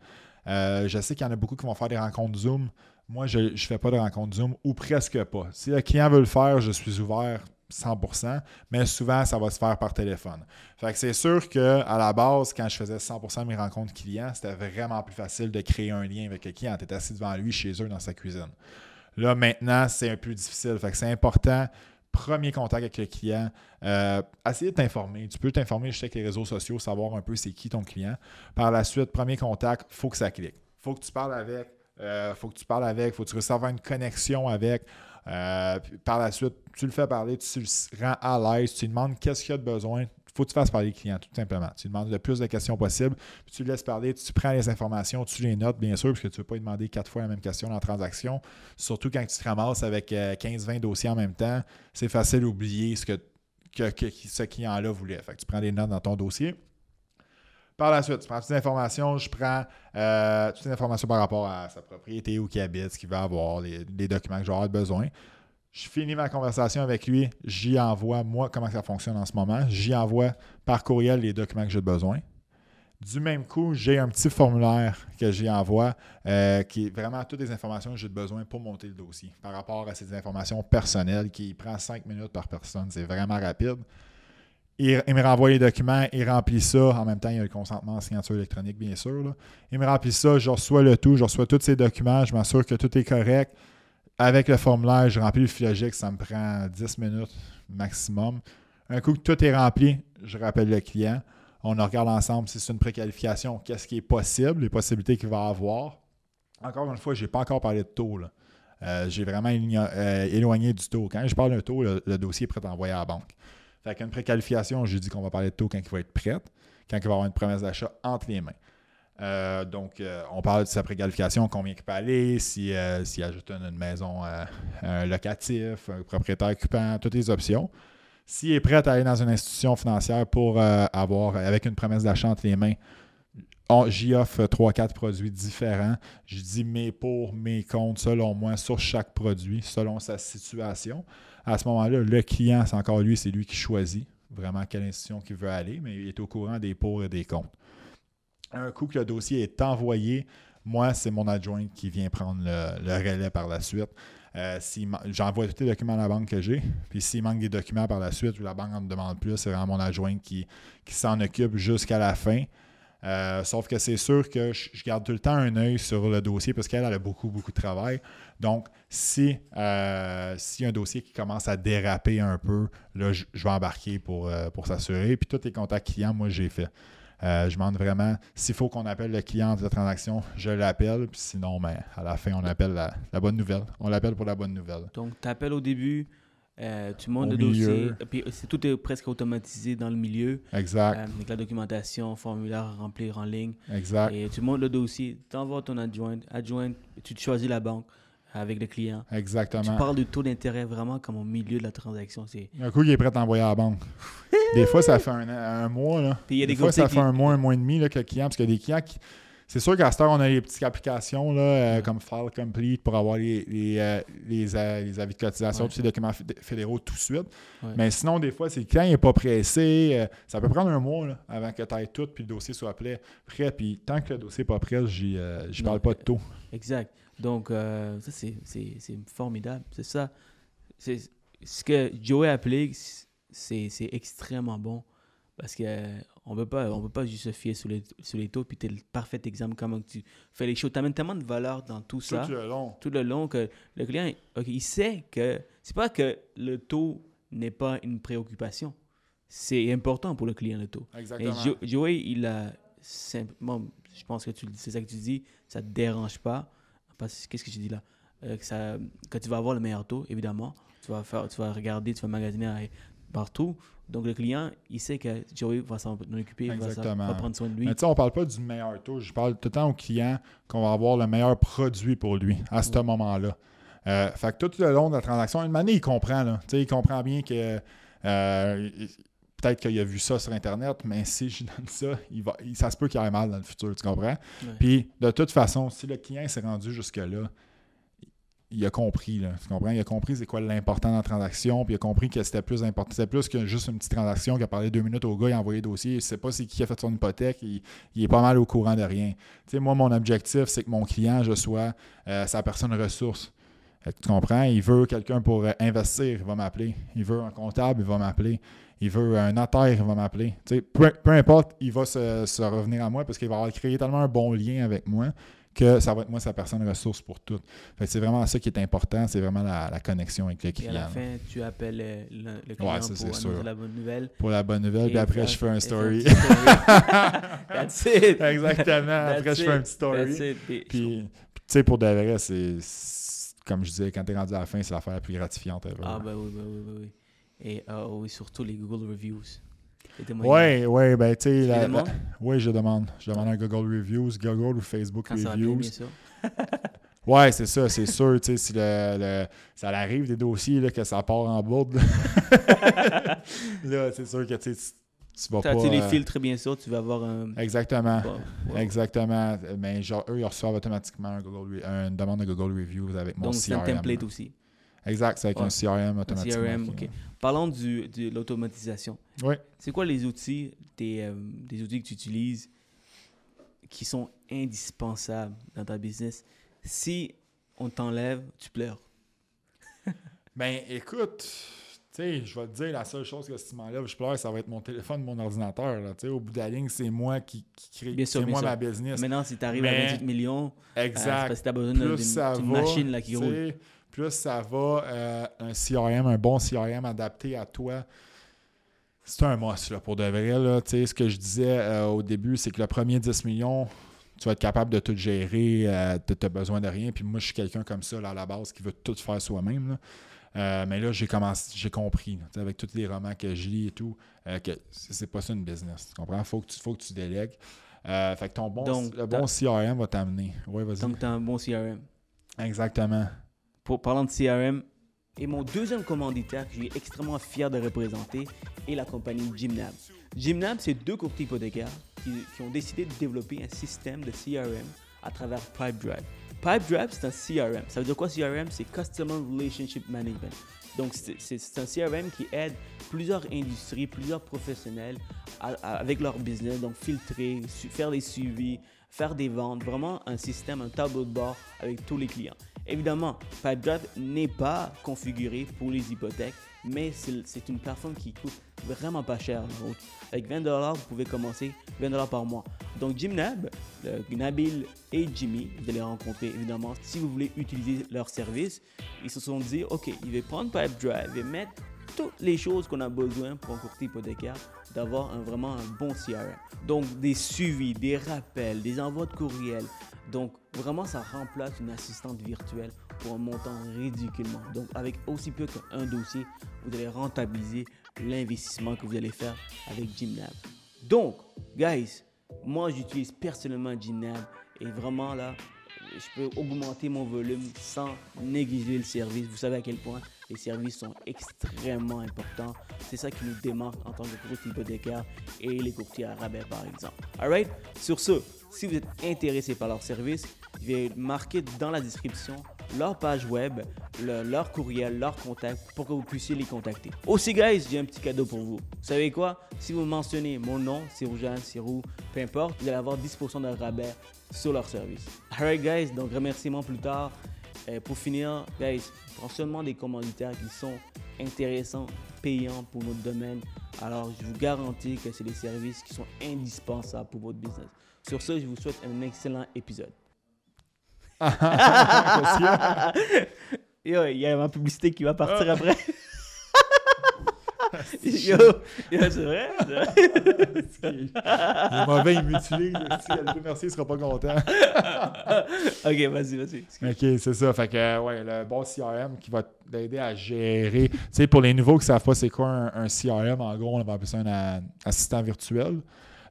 Euh, je sais qu'il y en a beaucoup qui vont faire des rencontres Zoom. Moi, je ne fais pas de rencontres Zoom ou presque pas. Si le client veut le faire, je suis ouvert 100%, mais souvent, ça va se faire par téléphone. Fait que c'est sûr qu'à la base, quand je faisais 100% de mes rencontres clients, c'était vraiment plus facile de créer un lien avec le client. Tu assis devant lui chez eux dans sa cuisine. Là, maintenant, c'est un peu difficile. C'est important. Premier contact avec le client, euh, essayer de t'informer. Tu peux t'informer juste avec les réseaux sociaux, savoir un peu c'est qui ton client. Par la suite, premier contact, il faut que ça clique. Faut que tu parles avec, il faut que tu parles avec, faut que tu avoir une connexion avec. Euh, par la suite, tu le fais parler, tu le rends à l'aise, tu lui demandes qu'est-ce qu'il a de besoin. Faut que tu fasses parler le client, tout simplement. Tu lui demandes le plus de questions possible, puis tu le laisses parler, tu prends les informations, tu les notes, bien sûr, parce que tu ne veux pas lui demander quatre fois la même question dans la transaction. Surtout quand tu te ramasses avec euh, 15-20 dossiers en même temps, c'est facile d'oublier ce que ce client-là voulait. Fait que tu prends des notes dans ton dossier. Par la suite, tu prends toutes les informations, je prends euh, toutes les informations par rapport à sa propriété, où il habite, ce qu'il va avoir, les, les documents que j'aurai besoin. Je finis ma conversation avec lui, j'y envoie, moi, comment ça fonctionne en ce moment. J'y envoie par courriel les documents que j'ai besoin. Du même coup, j'ai un petit formulaire que j'y envoie euh, qui est vraiment toutes les informations que j'ai besoin pour monter le dossier par rapport à ces informations personnelles qui prend cinq minutes par personne. C'est vraiment rapide. Il, me renvoie les documents, il remplit ça. En même temps, il y a le consentement en signature électronique, bien sûr. Il me remplit ça, je reçois le tout, je reçois tous ces documents, je m'assure que tout est correct. Avec le formulaire, je remplis le filogique, ça me prend 10 minutes maximum. Un coup que tout est rempli, je rappelle le client. On regarde ensemble si c'est une préqualification, qu'est-ce qui est possible, les possibilités qu'il va avoir. Encore une fois, je n'ai pas encore parlé de taux. Euh, j'ai vraiment euh, éloigné du taux. Quand je parle d'un taux, le, dossier est prêt à envoyer à la banque. Fait qu'une préqualification, je dis qu'on va parler de taux quand il va être prêt, quand il va avoir une promesse d'achat entre les mains. Euh, donc, euh, on parle de sa préqualification, combien il peut aller, euh, s'il ajoute une, maison, un locatif, un propriétaire occupant, toutes les options. S'il est prêt à aller dans une institution financière pour avoir, avec une promesse d'achat entre les mains, j'y offre 3-4 produits différents. Je dis mes pour, mes contre, selon moi, sur chaque produit, selon sa situation. À ce moment-là, le client, c'est encore lui, c'est lui qui choisit vraiment quelle institution qu'il veut aller, mais il est au courant des pour et des contre. Un coup que le dossier est envoyé, moi, c'est mon adjoint qui vient prendre le, relais par la suite. Euh, J'envoie tous les documents à la banque que j'ai. Puis s'il manque des documents par la suite ou la banque en demande plus, c'est vraiment mon adjoint qui, s'en occupe jusqu'à la fin. Euh, sauf que c'est sûr que je, garde tout le temps un œil sur le dossier parce qu'elle elle a beaucoup, beaucoup de travail. Donc, si, euh, si un dossier qui commence à déraper un peu, là, je, vais embarquer pour, pour s'assurer. Puis tous les contacts clients, moi, j'ai fait. Euh, je demande vraiment, s'il faut qu'on appelle le client de la transaction, je l'appelle. Puis sinon, ben, à la fin, on appelle la, la bonne nouvelle. On l'appelle pour la bonne nouvelle. Donc, tu appelles au début, euh, tu montes Au le dossier, milieu. puis tout est presque automatisé dans le milieu, Exact. euh, avec la documentation, formulaire à remplir en ligne. exact. Et tu montes le dossier, tu envoies ton adjoint, adjoint, tu choisis la banque avec le client. Tu Exactement. parles du taux d'intérêt vraiment comme au milieu de la transaction. C'est... Un coup, il est prêt à envoyer à la banque. Des fois, ça fait un, un mois. Là. Puis il y a des fois, ça fait un mois, un mois et demi là, que le client, parce qu'il y a des clients qui. c'est sûr qu'à cette heure, on a les petites applications là, euh, comme File Complete pour avoir les, les, euh, les, euh, les avis de cotisation, Ouais. tous ces documents fé- fédéraux tout de suite. Ouais. Mais sinon, des fois, c'est le client n'est pas pressé. ça peut prendre un mois là, avant que tu ailles tout puis le dossier soit prêt. puis tant que le dossier n'est pas prêt, j'y j'y parle pas de taux. Exact. Donc, euh, ça, c'est- formidable. C'est ça. C'est ce que Joey applique, c'est c'est extrêmement bon parce que euh, on peut pas on peut pas juste se fier sur les, sur les taux puis tu es le parfait exemple comment tu fais les choses. Tu amènes tellement de valeur dans tout ça Tout le long. tout le long que le client ok, il sait que c'est pas que le taux n'est pas une préoccupation. C'est important pour le client le taux. Et Exactement. Jo- Joey, il a simplement, je pense que tu c'est ça que tu dis, ça te dérange pas. Qu'est-ce que je dis là Euh, que, ça, que tu vas avoir le meilleur taux, évidemment. Tu vas, faire, tu vas regarder, tu vas magasiner partout. Donc le client, il sait que Joey va s'en occuper, va, Exactement. va prendre soin de lui. Mais tu sais, on parle pas du meilleur taux. Je parle tout le temps au client qu'on va avoir le meilleur produit pour lui à ce moment-là. Euh, fait que tout le long de la transaction, une manière, il comprend. Là. Tu sais, Il comprend bien que euh, il- peut-être qu'il a vu ça sur Internet, mais si je donne ça, il va, ça se peut qu'il aille mal dans le futur. Tu comprends? Ouais. Puis de toute façon, si le client s'est rendu jusque-là, il a compris, là, tu comprends? Il a compris c'est quoi l'important dans la transaction, puis il a compris que c'était plus important. C'était plus que juste une petite transaction qui a parlé deux minutes au gars, il a envoyé le dossier, il sait pas c'est qui a fait son hypothèque, il, il est pas mal au courant de rien. Tu sais, moi, mon objectif, c'est que mon client, je sois euh, sa personne ressource. Tu comprends? Il veut quelqu'un pour euh, investir, il va m'appeler. Il veut un comptable, il va m'appeler. Il veut un notaire, il va m'appeler. Tu sais, peu, peu importe, il va se, se revenir à moi parce qu'il va avoir créé tellement un bon lien avec moi que ça va être moi sa personne ressource pour tout. C'est vraiment ça qui est important, c'est vraiment la, la connexion avec le Et à client. la fin, tu appelles le, le client ça, pour sûr. la bonne nouvelle. Pour la bonne nouvelle, puis après je fais un story. That's it. Exactement. Après je fais un it. petit story. That's it. Puis- tu sais, pour de vrai, c'est- comme je disais, quand t'es rendu à la fin, c'est l'affaire la plus gratifiante ever. Ah, ben oui, ben oui, ben oui. Et euh, oui, surtout les Google Reviews. Ouais, ouais, ben tu sais, la- la- ouais, je demande. Je demande un Google Reviews, Google ou Facebook Quand ça bien, Reviews. bien sûr. Ouais, c'est ça, c'est sûr. Tu sais, si le, le- ça arrive des dossiers là, que ça part en bourde, là, là, c'est sûr que tu sais, tu vas T'as pas. filtres, bien sûr, tu vas avoir un... Exactement. Exactement. Mais genre, eux, ils reçoivent automatiquement un Google une demande de Google Reviews avec mon Donc, c'est un template aussi. Exact, c'est avec Ouais. un CRM Un automatiquement. CRM, ok. Parlons du, de l'automatisation. Oui. C'est quoi les outils, des, euh, des outils que tu utilises qui sont indispensables dans ta business? Si on t'enlève, tu pleures. Ben, écoute, sais, je vais te dire, la seule chose que si tu m'enlèves, je pleure, ça va être mon téléphone, mon ordinateur. Là. Au bout de la ligne, c'est moi qui, qui crée. C'est moi sûr. ma business. Maintenant, si tu arrives à 28 millions, euh, c'est Exact. parce que tu as besoin d'une plus ça d'une va, machine là, qui roule. plus ça va, euh, un CRM, un bon CRM adapté à toi, c'est un must là, pour de vrai. Là, ce que je disais euh, au début, c'est que le premier 10 millions, tu vas être capable de tout gérer, euh, tu n'as besoin de rien. Puis moi, je suis quelqu'un comme ça là, à la base qui veut tout faire soi-même. Euh, mais là, j'ai commencé, j'ai compris, avec tous les romans que je lis et tout, euh, que c'est pas ça une business. Tu comprends? Faut que tu, faut que tu délègues. Euh, fait que ton bon, Donc, le t'as- bon CRM va t'amener. Oui, vas-y. Donc, tu as un bon CRM. Exactement. Pour, parlant de CRM, et mon deuxième commanditaire que je suis extrêmement fier de représenter est la compagnie Gymnab. Gymnab, c'est deux courtiers hypothécaires qui, qui ont décidé de développer un système de CRM à travers Pipedrive. Pipedrive, c'est un CRM. Ça veut dire quoi CRM C'est Customer Relationship Management. Donc, c'est- un CRM qui aide plusieurs industries, plusieurs professionnels avec leur business, donc filtrer, faire des suivis, faire des ventes, vraiment un système, un tableau de bord avec tous les clients. Évidemment, Pipedrive n'est pas configuré pour les hypothèques, mais c'est une plateforme qui coûte vraiment pas cher. Donc, avec 20 vous pouvez commencer 20 par mois. Donc, Gymnab, le- Nabil et Jimmy, vous allez rencontrer évidemment si vous voulez utiliser leur service. Ils se sont dit, OK, il va prendre Pipedrive et mettre toutes les choses qu'on a besoin pour un courtier hypothécaire, d'avoir un, vraiment un bon CRM. Donc, des suivis, des rappels, des envois de courriel. Donc, vraiment, ça remplace une assistante virtuelle pour un montant ridiculement. Donc, avec aussi peu qu'un dossier, vous allez rentabiliser l'investissement que vous allez faire avec Gymnab. Donc, guys, moi, j'utilise personnellement Gymnab et vraiment là, je peux augmenter mon volume sans négliger le service. Vous savez à quel point Les services sont extrêmement importants. C'est ça qui nous démarque en tant que courtier hypothécaire et les courtiers à rabais, par exemple. Alright? Sur ce, si vous êtes intéressé par leurs services, je vais marquer dans la description leur page web, le- leur courriel, leur contact pour que vous puissiez les contacter. Aussi, guys, j'ai un petit cadeau pour vous. Vous savez quoi? Si vous mentionnez mon nom, Sirou Jeanne, Sirou, peu importe, vous allez avoir 10% de rabais sur leur service. Alright, guys, donc remerciements plus tard. Euh, pour finir, guys, prends des commanditaires qui sont intéressants, payants pour notre domaine. Alors, je vous garantis que c'est des services qui sont indispensables pour votre business. Sur ce, je vous souhaite un excellent épisode. Il y a ma publicité qui va partir après. Yo, yo, c'est vrai? Le mauvais, il m'utilise. Si Aldo Mercier sera pas content. ok, vas-y, vas-y. OK, c'est ça. Fait que, euh, ouais, le bon CRM qui va t'aider à gérer. Tu sais, pour les nouveaux qui ne savent pas c'est quoi un, un CRM, en gros, on va appeler ça un assistant virtuel.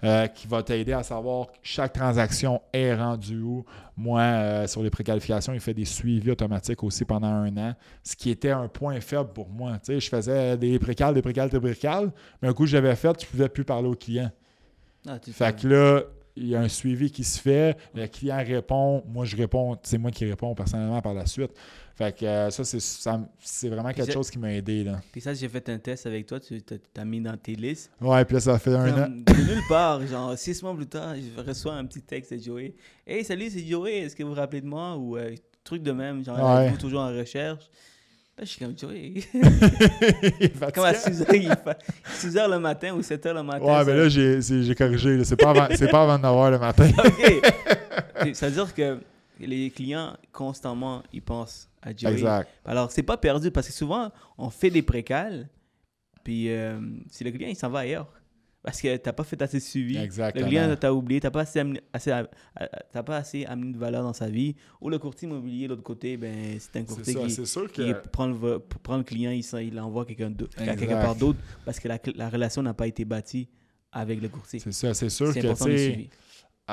Euh, qui va t'aider à savoir chaque transaction est rendue où. Moi, euh, sur les préqualifications, il fait des suivis automatiques aussi pendant un an, ce qui était un point faible pour moi. Tu sais, je faisais des précales, des précales, des précales, mais un coup que j'avais fait, je ne pouvais plus parler au client. Ah, Fait que là, il y a un suivi qui se fait, le client répond, moi je réponds, c'est moi qui réponds personnellement par la suite. Fait que euh, ça, c'est, ça- c'est vraiment quelque chose qui m'a aidé. Là. Puis ça, j'ai fait un test avec toi, tu t'as mis dans tes listes. Ouais, puis là, ça fait un an. De nulle part, genre six mois plus tard, je reçois un petit texte de Joey. Hey, salut, c'est Joey, est-ce que vous vous rappelez de moi? Ou euh, truc de même, genre, Ouais. toujours en recherche? Là, je suis comme Joey. Comme à fatigué. 6 heures, il fa- 6 heures le matin ou 7 heures le matin. Ouais, ça- mais là, j'ai, corrigé. C'est, pas avant, c'est pas avant de 9h le matin. OK. Ça veut dire que les clients, constamment, ils pensent à Joey. exact. Alors, c'est pas perdu parce que souvent, on fait des précales, puis euh, si le client, il s'en va ailleurs. Parce que t'as pas fait assez de suivi. Exactement. Le client t'a oublié, t'as pas assez amené, assez, pas assez amené de valeur dans sa vie. Ou le courtier immobilier, de l'autre côté, ben, c'est un C'est courtier ça. qui, prend, le, vo- prend le client, il, il l'envoie quelqu'un d'autre, à quelque part d'autre parce que la, la relation n'a pas été bâtie avec le courtier. C'est ça. C'est sûr C'est que,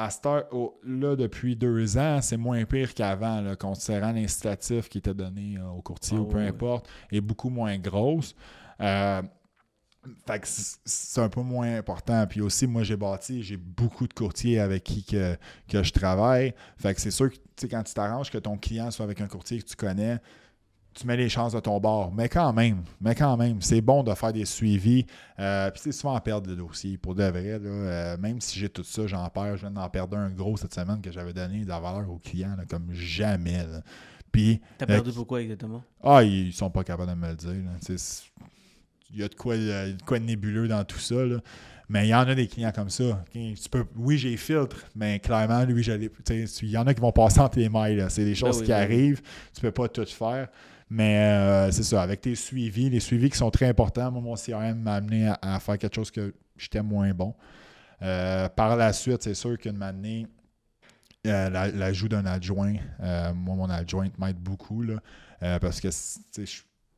à cette heure, au- là, depuis deux ans, c'est moins pire qu'avant, là, considérant l'incitatif qui était donné euh, au courtier Ah ou peu ouais, ouais. importe, est beaucoup moins grosse. Euh, fait que c'est un peu moins important. Puis aussi, moi, j'ai bâti, j'ai beaucoup de courtiers avec qui que, que je travaille. Fait que c'est sûr que quand tu t'arranges que ton client soit avec un courtier que tu connais, tu mets les chances de ton bord. Mais quand même, mais quand même, c'est bon de faire des suivis. Euh, puis c'est souvent en perdre de dossier. Pour de vrai, là, euh, même si j'ai tout ça, j'en perds. Je viens d'en perdre un gros cette semaine que j'avais donné de la valeur aux clients là, comme jamais. Puis, T'as euh, perdu pourquoi exactement? ah, ils sont pas capables de me le dire. Il y a de quoi, euh, de quoi de nébuleux dans tout ça. là. Mais il y en a des clients comme ça. Tu peux, oui, j'ai filtre, mais clairement, lui, Il y en a qui vont passer entre les mailles. C'est des choses oui, qui ben oui. arrivent. Tu peux pas tout faire. Mais euh, c'est ça, avec tes suivis, les suivis qui sont très importants. Moi, mon CRM m'a amené à, faire quelque chose que j'étais moins bon. Euh, par la suite, c'est sûr qu'une année, euh, la- l'ajout d'un adjoint, euh, moi, mon adjoint m'aide beaucoup. Là, parce que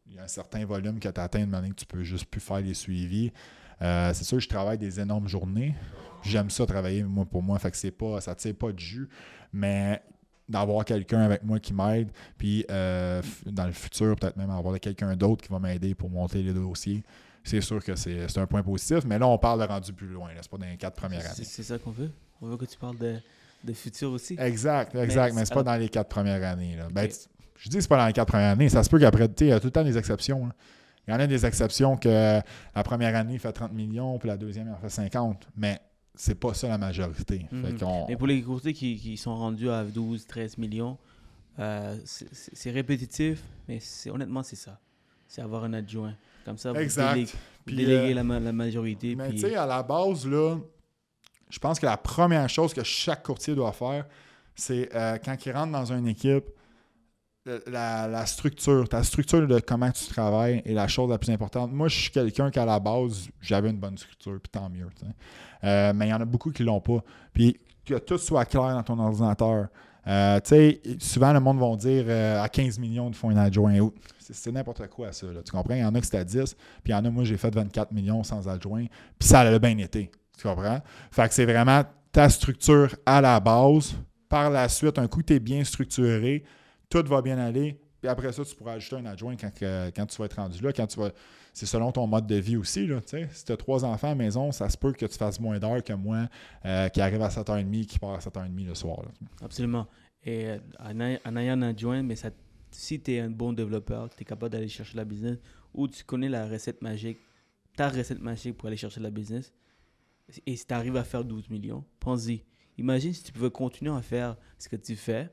il y a un certain volume que tu atteins de manière que tu peux juste plus faire les suivis. C'est sûr que je travaille des énormes journées. J'aime ça travailler, moi, pour moi. Fait que c'est pas, ça pas de jus. Mais d'avoir quelqu'un avec moi qui m'aide, puis euh, dans le futur, peut-être même avoir quelqu'un d'autre qui va m'aider pour monter les dossiers, c'est sûr que c'est un point positif. Mais là, on parle de rendu plus loin. C'est pas dans les quatre premières années. c'est ça qu'on veut. On veut que tu parles de, de futur aussi. Exact, exact. Mais, Mais c'est pas dans les quatre premières années. là. Ben, je dis que c'est pas dans les quatre premières années. Ça se peut qu'après, tu sais, il y a tout le temps des exceptions. hein. Il y en a des exceptions que la première année, il fait 30 millions, puis la deuxième, il en fait 50. Mais c'est pas ça la majorité. Fait Mhm. Mais pour les courtiers qui, qui sont rendus à 12, 13 millions, euh, c'est- répétitif, mais honnêtement, c'est ça. C'est avoir un adjoint. Comme ça, vous Exact. délé- Puis, déléguez euh, la, ma- la majorité. Mais puis- tu sais, à la base, là, je pense que la première chose que chaque courtier doit faire, c'est euh, quand il rentre dans une équipe, la, structure, ta structure de comment tu travailles est la chose la plus importante. Moi, je suis quelqu'un qu'à la base, j'avais une bonne structure, puis tant mieux. Euh, mais il y en a beaucoup qui l'ont pas. Puis que tout soit clair dans ton ordinateur. Euh, tu sais, souvent, le monde va dire euh, à 15 millions de fonds un adjoint. C'est n'importe quoi, ça. là. Tu comprends? Il y en a que c'était à 10, puis il y en a, moi, j'ai fait 24 millions sans adjoint, puis ça a bien été. Tu comprends? Fait que c'est vraiment ta structure à la base. Par la suite, un coup tu es bien structuré, tout va bien aller. Puis après ça, tu pourras ajouter un adjoint quand, quand tu vas être rendu là. Quand tu vas. C'est selon ton mode de vie aussi. Là, si tu as trois enfants à la maison, ça se peut que tu fasses moins d'heures que moi euh, qui arrive à 7h30 qui part à 7h30 le soir. Absolument. Et euh, en, ay- en ayant un adjoint, mais si tu es un bon développeur, tu es capable d'aller chercher la business ou tu connais la recette magique, ta recette magique pour aller chercher la business, et si tu arrives à faire 12 millions, pense-y. Imagine si tu pouvais continuer à faire ce que tu fais,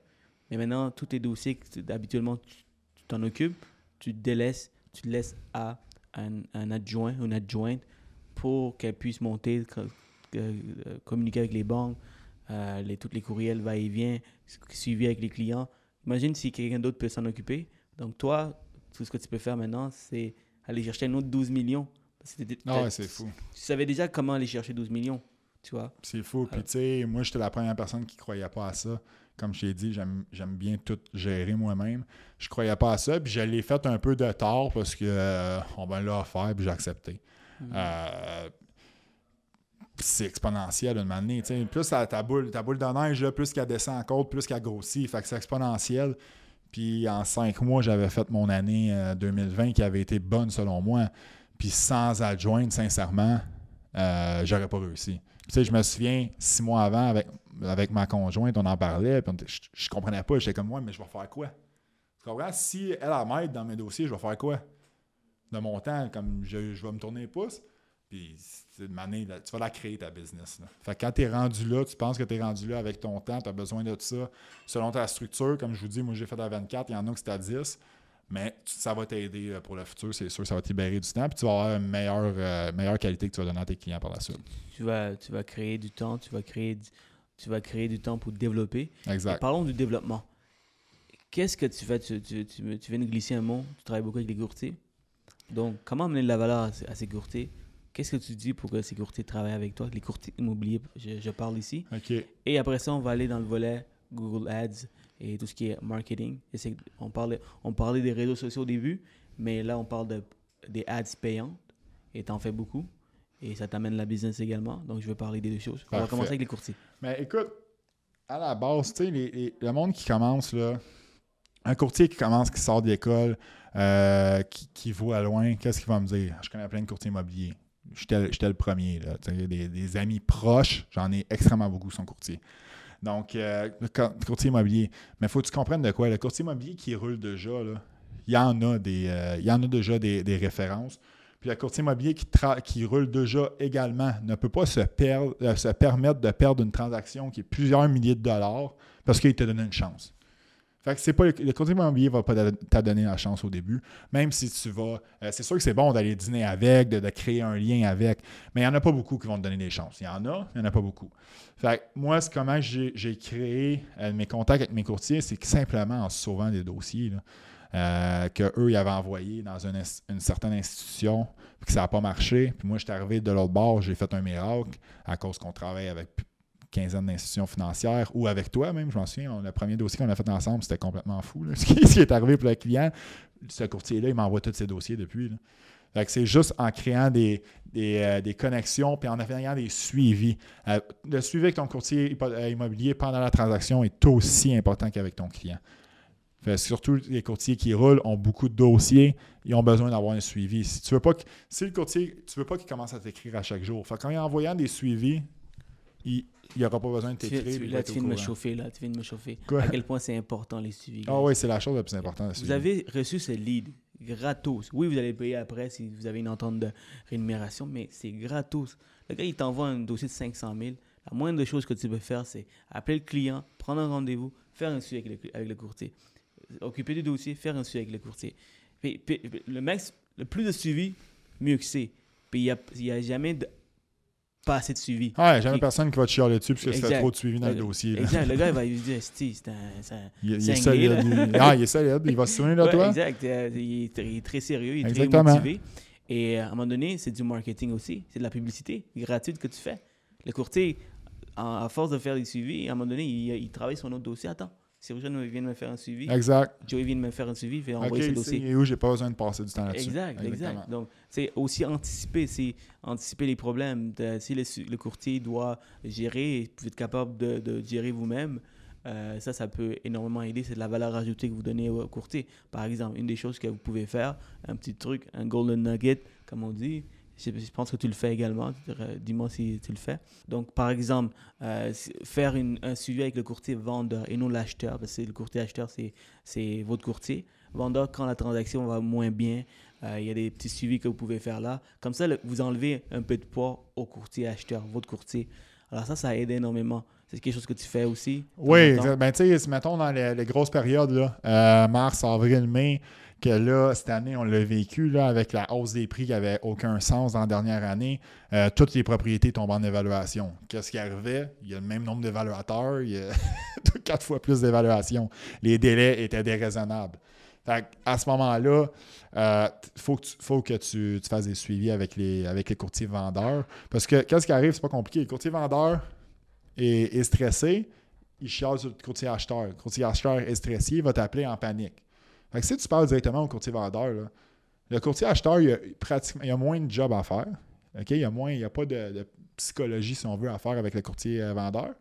mais maintenant, tous tes dossiers que habituellement tu t'en occupes, tu te délaisses, tu te laisses à un, un adjoint, une adjointe pour qu'elle puisse monter, euh, communiquer avec les banques, euh, les, tous les courriels va-et-vient, su- suivi avec les clients. Imagine si quelqu'un d'autre peut s'en occuper. Donc, toi, tout ce que tu peux faire maintenant, c'est aller chercher un autre 12 millions. Ah ouais, c'est fou. Tu savais déjà comment aller chercher 12 millions, tu vois. C'est fou. Puis, tu sais, moi, j'étais la première personne qui croyait pas à ça. Comme je t'ai dit, j'aime bien tout gérer moi-même. Je croyais pas à ça. Puis, je l'ai fait un peu de tort parce que euh, on me l'a offert, puis j'ai accepté. Euh, puis c'est exponentiel une année. tu sais. Plus ta, ta boule, ta boule de neige, là, plus qu'elle descend en côte, plus qu'elle grossit. Fait que c'est exponentiel. Puis en cinq mois, j'avais fait mon année euh, 2020 qui avait été bonne selon moi. Puis sans adjointe, sincèrement, euh, j'aurais pas réussi. Sais, je me souviens, six mois avant, avec, avec ma conjointe, on en parlait, puis on je, je comprenais pas. J'étais comme, moi, mais je vais faire quoi? Tu comprends? Si elle, elle m'aide dans mes dossiers, je vais faire quoi? De mon temps, comme je, je vais me tourner les pouces. Puis, tu vas la créer, ta business. Fait que quand tu es rendu là, tu penses que tu es rendu là avec ton temps, tu as besoin de ça. Selon ta structure, comme je vous dis, moi, j'ai fait à 24, il y en a que c'est à 10. Mais ça va t'aider euh, pour le futur, c'est sûr. Ça va te libérer du temps. Puis tu vas avoir une meilleure, euh, meilleure qualité que tu vas donner à tes clients par la suite. Tu vas, tu vas créer du temps, tu vas créer du, tu vas créer du temps pour te développer. Et Exact. parlons du développement. Qu'est-ce que tu fais? Tu, tu, tu, viens de glisser un mot, tu travailles beaucoup avec les courtiers. Donc, comment amener de la valeur à, ces- à ces courtiers? Qu'est-ce que tu dis pour que ces courtiers travaillent avec toi? Les courtiers immobiliers, je, je parle ici. OK. Et après ça, on va aller dans le volet Google Ads et tout ce qui est marketing. Et on, parlait, on parlait des réseaux sociaux au début, mais là, on parle de, des ads payantes. Et tu en fais beaucoup. Et ça t'amène la business également. Donc, je vais parler des deux choses. On va commencer avec les courtiers. Mais écoute, à la base, tu sais, les- les- le monde qui commence, là, un courtier qui commence, qui sort de l'école, euh, qui, qui voit loin, qu'est-ce qu'il va me dire? Je connais plein de courtiers immobiliers. J'étais le premier. Là, des, des amis proches, j'en ai extrêmement beaucoup qui sont courtiers. Donc, euh, courtier immobilier. Mais faut que tu comprennes de quoi. Le courtier immobilier qui roule déjà, il y en a, des, euh, il y en a déjà des, références. Puis le courtier immobilier qui, roule déjà également ne peut pas euh, se permettre de perdre une transaction qui est plusieurs milliers de dollars parce qu'il t'a donné une chance. Fait que c'est pas le, le courtier immobilier va pas t'a- t'a donner la chance au début, même si tu vas. euh, c'est sûr que c'est bon d'aller dîner avec, de, créer un lien avec, mais il n'y en a pas beaucoup qui vont te donner des chances. Il y en a, il n'y en a pas beaucoup. Fait que moi, c'est comment j'ai créé euh, mes contacts avec mes courtiers, c'est simplement en sauvant des dossiers là, euh, qu'eux, ils avaient envoyés dans une, certaine institution, puis que ça n'a pas marché. Puis moi, j'étais arrivé de l'autre bord, j'ai fait un miracle à cause qu'on travaille avec quinzaine d'institutions financières ou avec toi même, je m'en souviens. le premier dossier qu'on a fait ensemble, c'était complètement fou. Ce qui est arrivé pour le client, ce courtier-là, il m'envoie tous ses dossiers depuis. là. C'est juste en créant des, euh, des connexions puis en ayant des suivis. Euh, le suivi avec ton courtier euh, immobilier pendant la transaction est aussi important qu'avec ton client. Surtout les courtiers qui roulent ont beaucoup de dossiers, ils ont besoin d'avoir un suivi. Si tu veux pas si le courtier, tu veux pas qu'il commence à t'écrire à chaque jour. Fait que quand il est envoyant des suivis, il n'aura pas besoin de Tu, t'écrire. tu- va là, tu viens de me chauffer, là. Tu viens de me chauffer. Quoi? À quel point c'est important, les suivis. Ah oui, c'est la chose la plus importante. Vous avez reçu ce lead gratos. Oui, vous allez payer après si vous avez une entente de rémunération, mais c'est gratos. Le gars, il t'envoie un dossier de 500 000. La moindre chose que tu peux faire, c'est appeler le client, prendre un rendez-vous, faire un suivi avec le, avec le courtier. Occuper du dossier, faire un suivi avec le courtier. Puis- puis- le max, le plus de suivi, mieux que c'est. Puis il n'y a, a jamais de, pas assez de suivi. Ouais, jamais personne qui va te chialer dessus parce que Exact. trop de suivi dans le dossier. là. Exact. Le gars, il va lui dire, c'est un, c'est Il, il c'est est solide. il- ah, il est solide. Il va se souvenir de Ouais, toi. Exact. Euh, il, est, il est très sérieux, il est Exactement. très motivé. Et euh, à un moment donné, c'est du marketing aussi. C'est de la publicité gratuite que tu fais. Le courtier, à force de faire des suivis, à un moment donné, il, il travaille sur un autre dossier. Attends, Cyril vient de me faire un suivi. Exact. Joey vient de me faire un suivi, il Ok, envoyer ce c'est dossier. et où j'ai pas besoin de passer du temps là-dessus. Exact, Exactement. exact. Donc, c'est aussi anticiper, c'est anticiper les problèmes. De- si le, courtier doit gérer, vous êtes capable de, de gérer vous-même, euh, ça, ça peut énormément aider. C'est de la valeur ajoutée que vous donnez au courtier. Par exemple, une des choses que vous pouvez faire, un petit truc, un golden nugget, comme on dit, je, je pense que tu le fais également. Dis-moi si tu le fais. Donc, par exemple, euh, faire une- un suivi avec le courtier vendeur et non l'acheteur, parce que le courtier acheteur, c'est- votre courtier. Vendeur, quand la transaction va moins bien, euh, il y a des petits suivis que vous pouvez faire là. Comme ça, le- vous enlevez un peu de poids au courtier acheteur, votre courtier. Alors ça, ça aide énormément. C'est quelque chose que tu fais aussi. Oui, ben, tu sais, mettons dans les, les grosses périodes, là, euh, mars, avril, mai, que là, cette année, on l'a vécu là, avec la hausse des prix qui n'avait aucun sens dans la dernière année, euh, toutes les propriétés tombent en évaluation. Qu'est-ce qui arrivait? Il y a le même nombre d'évaluateurs, il y a quatre fois plus d'évaluations. Les délais étaient déraisonnables. Fait à ce moment-là, il faut que, tu, faut que tu fasses des suivis avec les, avec les courtiers vendeurs. Parce que qu'est-ce qui arrive, c'est pas compliqué. Le courtier vendeur est, est stressé, il chiale sur le courtier acheteur. Le courtier acheteur est stressé, il va t'appeler en panique. Fait que si tu parles directement au courtier vendeur, le courtier acheteur, il a, pratiquement, il a moins de job à faire. Il n'y a, moins- il y a pas de, psychologie, si on veut, à faire avec le courtier euh, vendeur.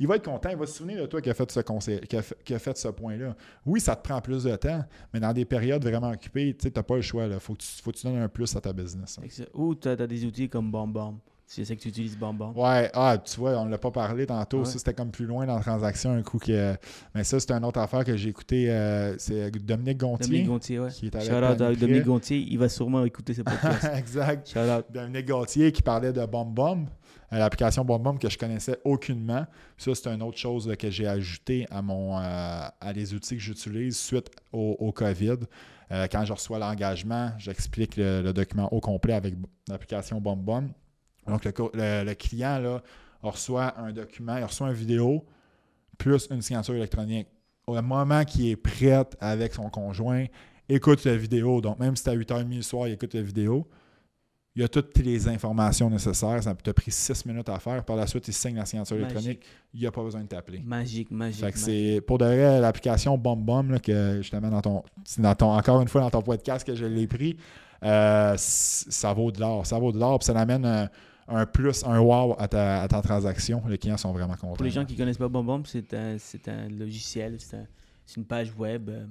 Il va être content, il va se souvenir de toi qui a fait ce conseil, a fait, ce point-là. Oui, ça te prend plus de temps, mais dans des périodes vraiment occupées, tu n'as pas le choix. Il faut, que tu- faut tu donnes un plus à ta business. Ou tu as, des outils comme BombBomb. Je sais que tu utilises BombBomb. Ouais, ah, tu vois, on ne l'a pas parlé tantôt. Ouais. Ça, c'était comme plus loin dans la transaction, un coup que. Mais ça, c'est une autre affaire que j'ai écouté. euh, c'est Dominique Gontier. Dominique Gontier, ouais. qui est avec Shout out à. Dominique Gontier. Il va sûrement écouter ce podcast. exact. Shout out. Dominique Gauthier qui parlait de euh, l'application BombBomb que je connaissais aucunement. Ça, c'est une autre chose là, que j'ai ajouté à mon euh, à les outils que j'utilise suite au, au COVID. Euh, quand je reçois l'engagement, j'explique le, le document au complet avec l'application BombBomb. Donc, le, co- le- le client là, reçoit un document, il reçoit une vidéo plus une signature électronique. Au moment qu'il est prêt avec son conjoint, écoute la vidéo. Donc, même si c'est à 8h30 le soir, il écoute la vidéo. Il a toutes les informations nécessaires. Ça t'a pris 6 minutes à faire. Par la suite, il signe la signature électronique. Il n'y a pas besoin de t'appeler. magique, magique. Fait que magique. c'est pour de vrai l'application BombBomb là, que justement dans ton, dans ton encore une fois dans ton podcast que je l'ai pris. euh, ça vaut de l'or. Ça vaut de l'or. Puis ça amène un, un plus, un wow à ta, à ta transaction. Les clients sont vraiment contents. Pour les gens qui ne connaissent pas BombBomb, c'est un, un logiciel, c'est un- c'est une page web, euh,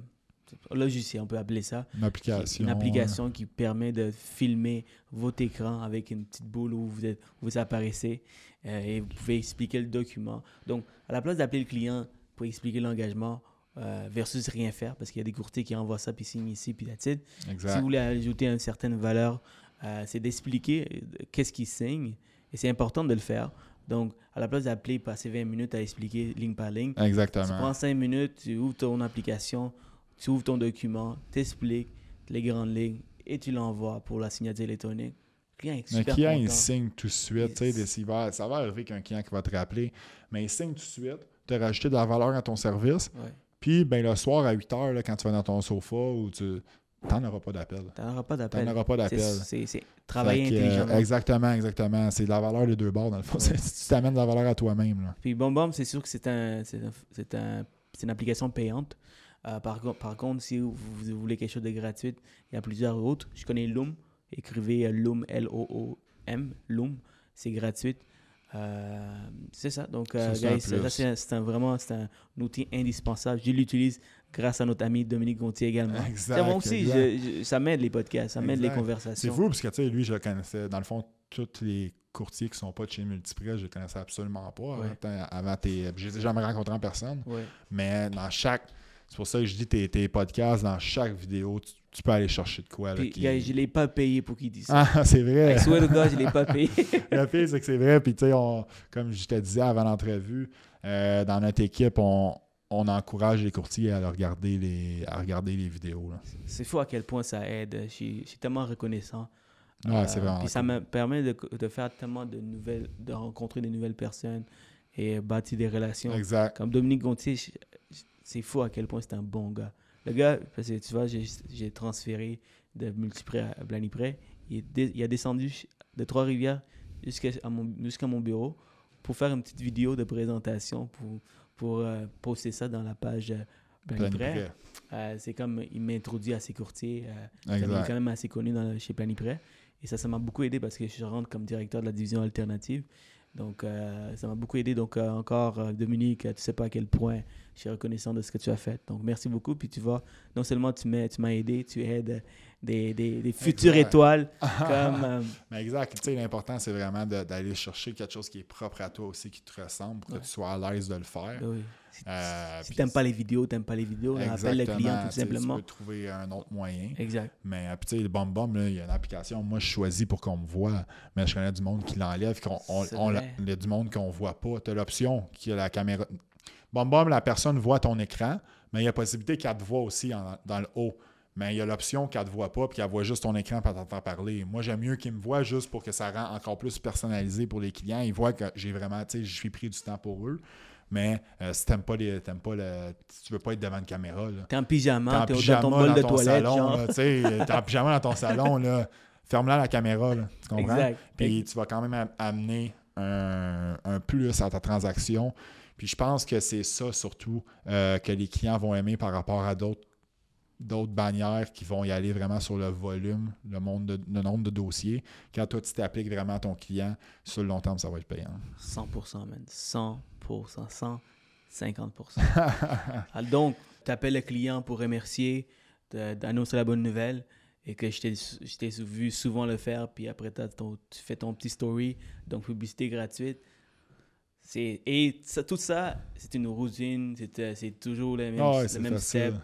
un logiciel, on peut appeler ça. Une application. Une application qui permet de filmer votre écran avec une petite boule où vous, êtes, où vous apparaissez euh, et vous pouvez expliquer le document. Donc, à la place d'appeler le client pour expliquer l'engagement euh, versus rien faire, parce qu'il y a des courtiers qui envoient ça puis signent ici puis that's it. euh, Exact. Si vous voulez ajouter une certaine valeur, euh, c'est d'expliquer euh, qu'est-ce qui signe et c'est important de le faire. Donc, à la place d'appeler, passer 20 minutes à expliquer ligne par ligne, tu Exactement. prends 5 minutes, tu ouvres ton application, tu ouvres ton document, t'expliques les grandes lignes et tu l'envoies pour la signature électronique. Le client est super client, il content. signe tout de suite. tu sais, Yes. va- ça va arriver qu'un client qui va te rappeler, mais il signe tout de suite. Tu as rajouté de la valeur à ton service. Ouais. Puis, ben, le soir à 8 heures, là, quand tu vas dans ton sofa, ou tu n'en auras pas d'appel. Tu n'auras pas d'appel. n'en auras pas d'appel. C'est travailler que, euh, intelligemment. exactement, exactement. C'est de la valeur des deux bords, dans le fond. Ouais. tu t'amènes de la valeur à toi-même. Puis BombBomb, c'est sûr que c'est un, un- un- une application payante. Euh, par, co- par contre, si vous, vous voulez quelque chose de gratuit, il y a plusieurs autres. Je connais Loom. Écrivez euh, Loom, L-O-O-M, Loom. C'est gratuit. Euh, c'est ça. Donc, euh, c'est vraiment c'est un outil indispensable. Je l'utilise grâce à notre ami Dominique Gontier également. Exact, Tu sais, moi aussi, exact. je- je- ça m'aide les podcasts, ça m'aide les Exact. C'est conversations. fou, parce que tu sais, lui, je le connaissais. Dans le fond, tous les courtiers qui sont pas de chez Multiprès, je les connaissais absolument pas. Ouais. Attends, avant tes. Je les ai jamais rencontrés en personne. Ouais. Mais dans chaque. C'est pour ça que je dis tes, tes podcasts, dans chaque vidéo, tu, tu peux aller chercher de quoi. là, Puis, qui- guys, je ne l'ai pas payé pour qu'il dise ça. Ah, c'est vrai. Swear to God, je ne l'ai pas payé. Le pire, c'est que c'est vrai. Puis, tu sais, comme je te disais avant l'entrevue, euh, dans notre équipe, on, on encourage les courtiers à regarder les, à regarder les vidéos. C'est fou à quel point ça aide. Je suis, tellement reconnaissant. Ouais, Euh, c'est vraiment. Puis ça me permet de, de faire tellement de nouvelles, de rencontrer de nouvelles personnes et bâtir des relations. Exact. Comme Dominique Gontier, c'est fou à quel point c'est un bon gars. Le gars, parce que tu vois, j'ai transféré de Multiprès à Blaniprès. Il, est dé- il a descendu de Trois-Rivières jusqu'à mon, jusqu'à mon bureau pour faire une petite vidéo de présentation pour, pour euh, poster ça dans la page euh, Blaniprès. Planiprêt. Euh, c'est comme il m'introduit à ses courtiers. euh, est Exact. quand même assez connu dans, chez Planiprêt. Et ça, ça m'a beaucoup aidé parce que je rentre comme directeur de la division alternative. Donc, euh, ça m'a beaucoup aidé. Donc, euh, encore, euh, Dominique, tu sais pas à quel point je suis reconnaissant de ce que tu as fait. Donc, merci beaucoup. Puis, tu vois, non seulement tu m'as tu m'as aidé, tu aides des, des, des futures Exact. étoiles comme... euh, Mais exact. Tu sais, l'important, c'est vraiment d'aller chercher quelque chose qui est propre à toi aussi, qui te ressemble, pour Ouais. que tu sois à l'aise de le faire. oui. Si, Euh, si puis t'aimes pas les vidéos, t'aimes pas les vidéos, on appelle le client tout tu simplement. Tu peux trouver un autre moyen. Exact. Mais euh, tu sais, le là, il y a une application, moi je choisis pour qu'on me voit, mais je connais du monde qui l'enlève, qu'on on, il y a du monde qu'on voit pas. Tu as l'option qui a la caméra. Bum Bum, la personne voit ton écran, mais il y a la possibilité qu'elle te voit aussi en- dans le haut. Mais il y a l'option qu'elle te voit pas, puis qu'elle voit juste ton écran et t'entend parler. Moi, j'aime mieux qu'ils me voient juste pour que ça rend encore plus personnalisé pour les clients. Ils voient que j'ai vraiment, tu sais, je suis pris du temps pour eux. Mais euh, si t'aimes pas les. T'aimes pas le. Tu veux pas être devant une caméra, T'es en pyjama, t'es dans ton bol dans de ton toilette, t'es en pyjama dans ton salon, là. Ferme-la la caméra, là, tu comprends? Exact. Puis tu vas quand même am- amener un, un plus à ta transaction. Puis je pense que c'est ça surtout euh, que les clients vont aimer par rapport à d'autres d'autres bannières qui vont y aller vraiment sur le volume, le, monde de- le nombre de dossiers. Quand toi, tu t'appliques vraiment à ton client, sur le long terme, ça va être payant. 100%, man. 100%, 150%. Ah, Donc, tu appelles le client pour remercier, d'annoncer la bonne nouvelle et que je t'ai vu souvent le faire, puis après ton- tu fais ton petit story, donc publicité gratuite. Et ça- tout ça, c'est une routine, c'est euh, toujours le même, le c'est même step.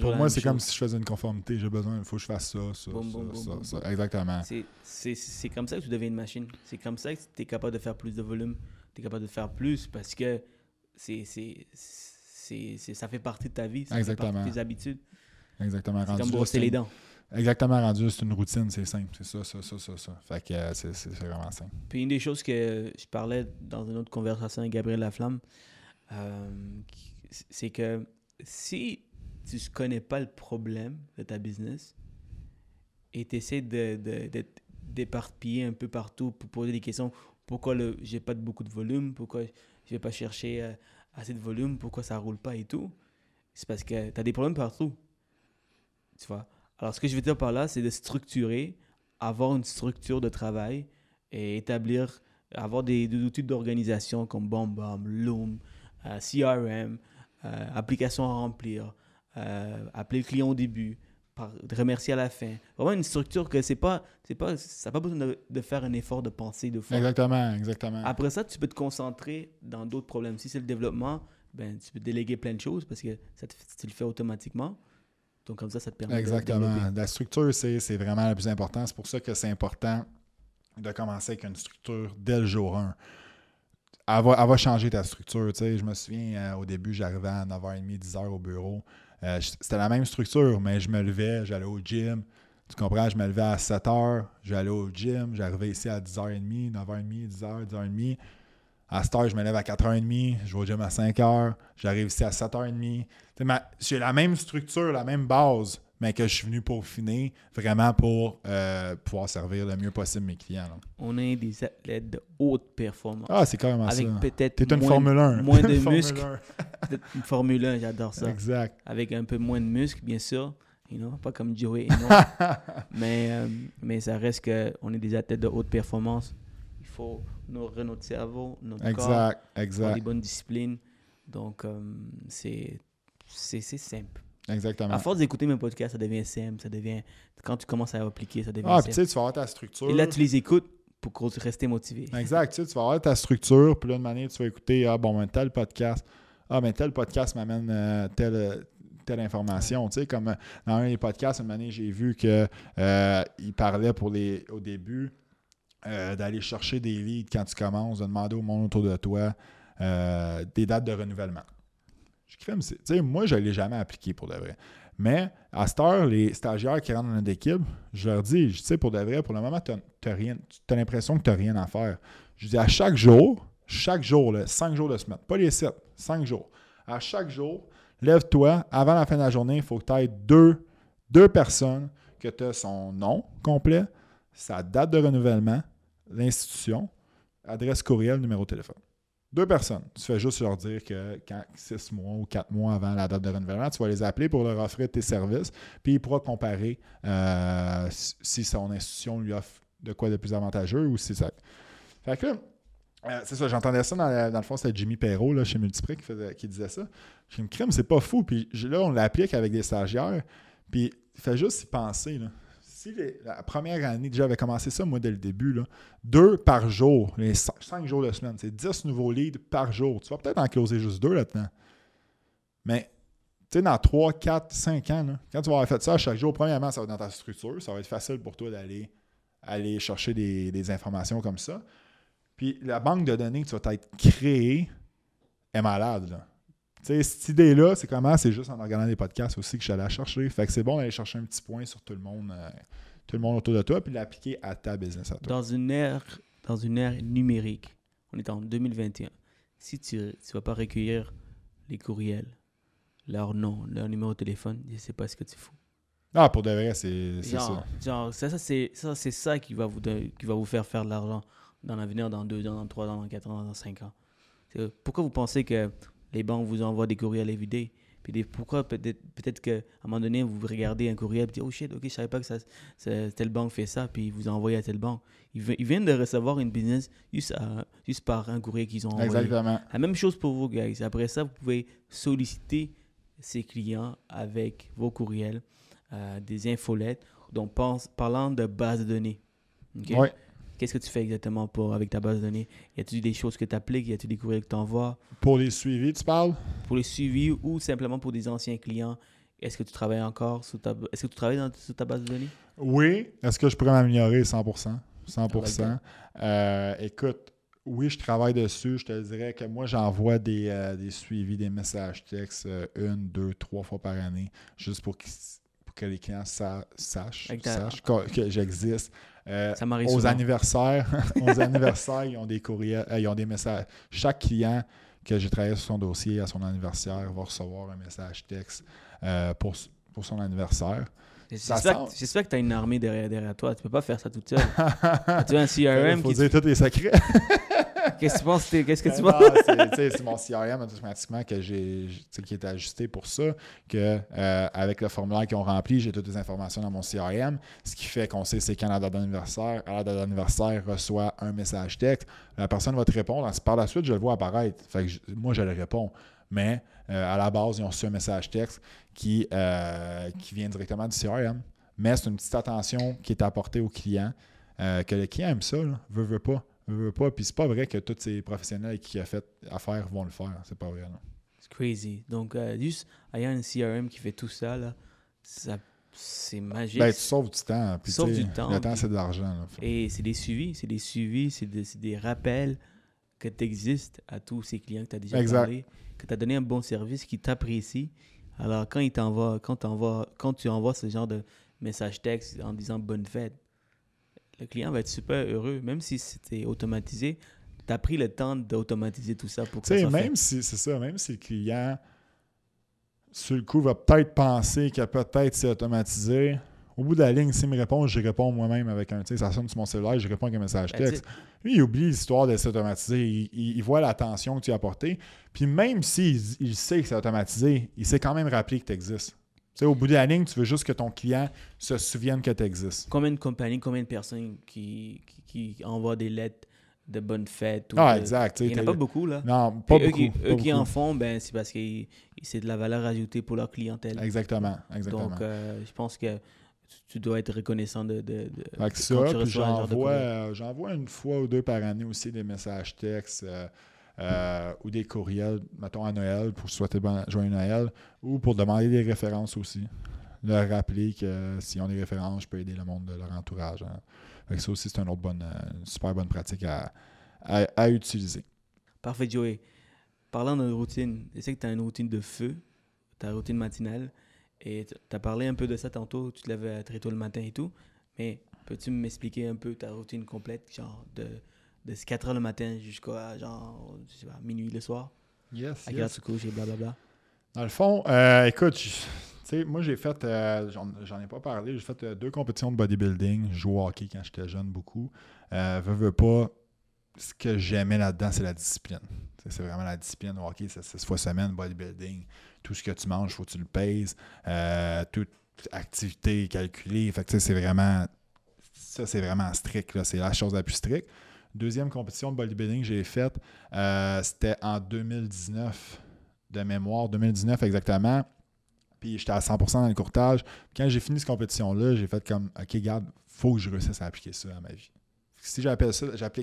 Pour moi, c'est comme si je faisais une conformité. J'ai besoin, il faut que je fasse ça, ça, ça, ça, ça. Exactement. C'est comme ça que tu deviens une machine. C'est comme ça que tu es capable de faire plus de volume. Tu es capable de faire plus parce que c'est c'est- c'est- c'est- ça fait partie de ta vie. Ça fait partie de tes habitudes. Exactement. C'est Rendu comme brosser les dents. Exactement, rendu, c'est une routine, c'est simple. C'est ça, ça, ça, ça, ça. Fait que euh, c'est c'est- c'est vraiment simple. Puis une des choses que je parlais dans une autre conversation avec Gabriel Laflamme, euh, c'est que si tu ne connais pas le problème de ta business et tu essaies de, de- d'éparpiller un peu partout pour poser des questions, pourquoi le, j'ai pas beaucoup de volume, pourquoi je vais pas chercher euh, assez de volume, pourquoi ça roule pas et tout, c'est parce que tu as des problèmes partout. Tu vois? Alors, ce que je veux dire par là, c'est de structurer, avoir une structure de travail et établir, avoir des, outils d'organisation comme BombBomb, Loom, euh, CRM, euh, applications à remplir, euh, appeler le client au début, par, remercier à la fin. Vraiment une structure que c'est pas, c'est pas, ça n'a pas besoin de, de faire un effort de pensée de fois. Exactement, exactement. Après ça, tu peux te concentrer dans d'autres problèmes. Si c'est le développement, ben, tu peux déléguer plein de choses parce que ça te- tu le fais automatiquement. Donc, comme ça, ça te permet de Exactement. La structure, c'est c'est vraiment le plus important. C'est pour ça que c'est important de commencer avec une structure dès le jour 1. Elle va, elle va changer ta structure. tu sais. Je me souviens, euh, au début, j'arrivais à 9h30, 10h au bureau. Euh, C'était la même structure, mais je me levais, j'allais au gym. Tu comprends? Je me levais à 7h, j'allais au gym, j'arrivais ici à 10h30, 9h30, 10h, 10h30. À cette heure, je me lève à 4h30, je vais au gym à 5h, j'arrive ici à 7h30. Tu sais, ma- J'ai la même structure, la même base, mais que je suis venu pour finir, vraiment pour euh, pouvoir servir le mieux possible mes clients. là. On est des athlètes de haute performance. Ah, c'est carrément avec ça. peut-être T'es une moins, Formule 1. moins de muscles. 1. peut-être une Formule 1, j'adore ça. Exact. Avec un peu moins de muscles, bien sûr. You know, pas comme Joey. mais, euh, mais ça reste qu'on est des athlètes de haute performance. Il faut nourrir notre cerveau, notre corps, Exact. avoir des Exact. bonnes disciplines. Donc, euh, c'est simple. Exactement. À force d'écouter mes podcasts, ça devient simple. Ça devient, quand tu commences à appliquer, ça devient Ah, puis tu sais, tu vas avoir ta structure. Et là, tu les écoutes pour qu'on- rester motivé. Exact. Tu, sais, tu vas avoir ta structure, puis là, de manière, tu vas écouter, ah bon, ben, tel podcast. Ah, mais tel podcast m'amène euh, telle, telle information. Tu sais, comme euh, dans un des podcasts, une année, j'ai vu que euh, parlait pour les, au début euh, d'aller chercher des leads quand tu commences, de demander au monde autour de toi euh, des dates de renouvellement. Je c'est- tu moi, je ne l'ai jamais appliqué pour de vrai. Mais à cette heure, les stagiaires qui rentrent dans notre équipe, je leur dis, je- sais, pour de vrai, pour le moment, tu as l'impression que tu n'as rien à faire. Je dis à chaque jour, chaque jour, là, cinq jours de semaine, pas les sept, cinq jours. À chaque jour, lève-toi, avant la fin de la journée, il faut que tu aies deux, deux personnes, que tu as son nom complet, sa date de renouvellement, l'institution, adresse courriel, numéro de téléphone. Deux personnes. Tu fais juste leur dire que quand six mois ou quatre mois avant la date de renouvellement, tu vas les appeler pour leur offrir tes services, puis il pourra comparer euh, si son institution lui offre de quoi de plus avantageux ou si ça. Fait que Euh, c'est ça, j'entendais ça dans, le fond, c'était Jimmy Perrault là, chez Multiprix qui, qui disait ça. J'ai une crème, c'est pas fou. Puis là, on l'applique avec des stagiaires. Puis il fait juste y penser. Là. Si la première année, déjà, j'avais commencé ça, moi, dès le début, deux par jour, les cin- cinq jours de semaine, c'est 10 nouveaux leads par jour. Tu vas peut-être en closer juste deux là-dedans. Mais, tu sais, dans 3, 4, 5 ans, quand tu vas avoir fait ça chaque jour, premièrement, ça va être dans ta structure. Ça va être facile pour toi d'aller aller chercher des, des informations comme ça. Puis la banque de données que tu vas être créée est malade. Là. Sais, cette idée-là, c'est comment? C'est juste en regardant des podcasts aussi que je suis allé la chercher. Fait que c'est bon d'aller chercher un petit point sur tout le monde, euh, tout le monde autour de toi, puis l'appliquer à ta business à toi. Dans une ère, dans une ère numérique, on est en 2021. Si tu ne vas pas recueillir les courriels, leur nom, leur numéro de téléphone, je ne sais pas ce que tu fous. Ah, pour de vrai, c'est ça. genre, ça, ça, c'est ça, c'est ça qui va, vous qui va vous faire faire de l'argent dans l'avenir, dans deux ans, dans trois ans, dans quatre ans, dans cinq ans. C'est- Pourquoi vous pensez que les banques vous envoient des courriels évidés puis des, pourquoi peut-être peut-être qu'à un moment donné, vous regardez un courriel et dites Oh shit, ok, je savais pas que ça, telle banque fait ça, puis ils vous envoient à telle banque. Ils, vi- ils viennent de recevoir une business juste, à- juste par un courrier qu'ils ont envoyé. Exactement. La même chose pour vous, guys. Après ça, vous pouvez solliciter ces clients avec vos courriels, euh, des infolettes, donc pense- parlant de base de données. Ouais. Qu'est-ce que tu fais exactement pour, avec ta base de données? Y a-t-il des choses que tu appliques? Y a-t-il des courriels que tu envoies? Pour les suivis, tu parles? Pour les suivis ou simplement pour des anciens clients? Est-ce que tu travailles encore sur ta, est-ce que tu travailles dans, sur ta base de données? Oui. Est-ce que je pourrais m'améliorer 100%? 100%. I like Euh, écoute, oui, je travaille dessus. Je te dirais que moi, j'envoie des, euh, des suivis, des messages textes euh, une, deux, trois fois par année, juste pour, qu'ils- pour que les clients sa- sachent, que j'existe. Euh, Ça aux souvent. anniversaires, aux anniversaires, ils ont des courriels, euh, ils ont des messages. Chaque client que j'ai travaillé sur son dossier à son anniversaire va recevoir un message texte euh, pour, pour son anniversaire. Sent- que- tu as une armée derrière, derrière toi. Tu peux pas faire ça toute seule. tu as un CRM Il faut qui... dire tous tes secrets. Qu'est-ce que tu penses? t'es- Qu'est-ce que tu Ben penses? c'est- mon CRM automatiquement que j'ai, qui est ajusté pour ça, que euh, avec le formulaire qu'ils ont rempli, j'ai toutes les informations dans mon CRM, ce qui fait qu'on sait c'est quand la date d'anniversaire, à la date d'anniversaire reçoit un message texte, la personne va te répondre, par la suite je le vois apparaître, fait que je- moi je le réponds, mais euh, à la base ils ont reçu un message texte qui, euh, qui vient directement du CRM, mais c'est une petite attention qui est apportée au client, euh, que le client aime ça, là, veut, veut pas. Veut, pas. Puis c'est pas vrai que tous ces professionnels qui a fait affaire vont le faire. C'est pas vrai. non. C'est crazy. Donc, euh, juste ayant un CRM qui fait tout ça, là, ça c'est magique. Ben, tu sauves du temps. Puis, Sauves tu du temps, Le temps, puis- c'est de l'argent. là. Et c'est des suivis, c'est des suivis, c'est des, c'est des rappels que tu existes à tous ces clients que tu as déjà Exact. parlé, que tu as donné un bon service, qui t'apprécient. Alors, quand, il t'envoie, quand, t'envoies- quand tu envoies ce genre de message texte en disant bonne fête, le client va être super heureux, même si c'était automatisé. Tu as pris le temps d'automatiser tout ça pour que Tu ça fait. même si c'est ça, même si le client, sur le coup, va peut-être penser que peut-être c'est automatisé. Au bout de la ligne, s'il me répond, je réponds moi-même avec un. Tu sais, ça sonne sur mon cellulaire, je réponds avec un message Ben, texte. Lui, il oublie l'histoire de s'automatiser. Il, il- il voit l'attention que tu as apportée. Puis même s'il il sait que c'est automatisé, il sait quand même rappeler que tu existes. Tu sais, au bout de la ligne, tu veux juste que ton client se souvienne que tu existes. Combien de compagnies, combien de personnes qui, qui, qui envoient des lettres de bonne fête ou Ah, de- exact. Il n'y en a pas beaucoup, là. Non, pas Puis eux beaucoup. qui, pas eux qui en font, ben, c'est parce que c'est de la valeur ajoutée pour leur clientèle. Exactement. exactement. Donc, euh, je pense que tu- dois être reconnaissant de. de, de- Fait que de- ça, j'envoie, euh, j'envoie une fois ou deux par année aussi des messages textes euh, euh, ou des courriels, mettons à Noël pour souhaiter bon, joyeux Noël ou pour demander des références aussi. Leur rappeler que euh, s'ils ont des références, je peux aider le monde de leur entourage. hein. Ça aussi, c'est une autre bonne, euh, une super bonne pratique à, à- à utiliser. Parfait, Joey. Parlant de routine, je sais que tu as une routine de feu, ta routine matinale, et tu as parlé un peu de ça tantôt, tu te lèves très tôt le matin et tout, mais peux-tu m'expliquer un peu ta routine complète, genre de, de 4 heures le matin jusqu'à genre, je sais pas, minuit le soir, Yes, à couches et blablabla. Dans le fond, euh, écoute, je- tu sais, moi j'ai fait, euh, j'en, ai pas parlé, j'ai fait euh, deux compétitions de bodybuilding, je joue au hockey quand j'étais jeune beaucoup. Euh, veux, veux pas, ce que j'aimais là-dedans, c'est la discipline. C'est vraiment la discipline au hockey, c'est six fois semaine, bodybuilding. Tout ce que tu manges, il faut que tu le pèses. Euh, toute activité calculée. Fait que c'est vraiment, ça c'est vraiment strict, c'est la chose la plus stricte. Deuxième compétition de bodybuilding que j'ai faite, euh, c'était en 2019, de mémoire, 2019 exactement. Puis j'étais à 100% dans le courtage. Quand j'ai fini cette compétition-là, j'ai fait comme, OK, garde, faut que je réussisse à appliquer ça à ma vie. Si j'applique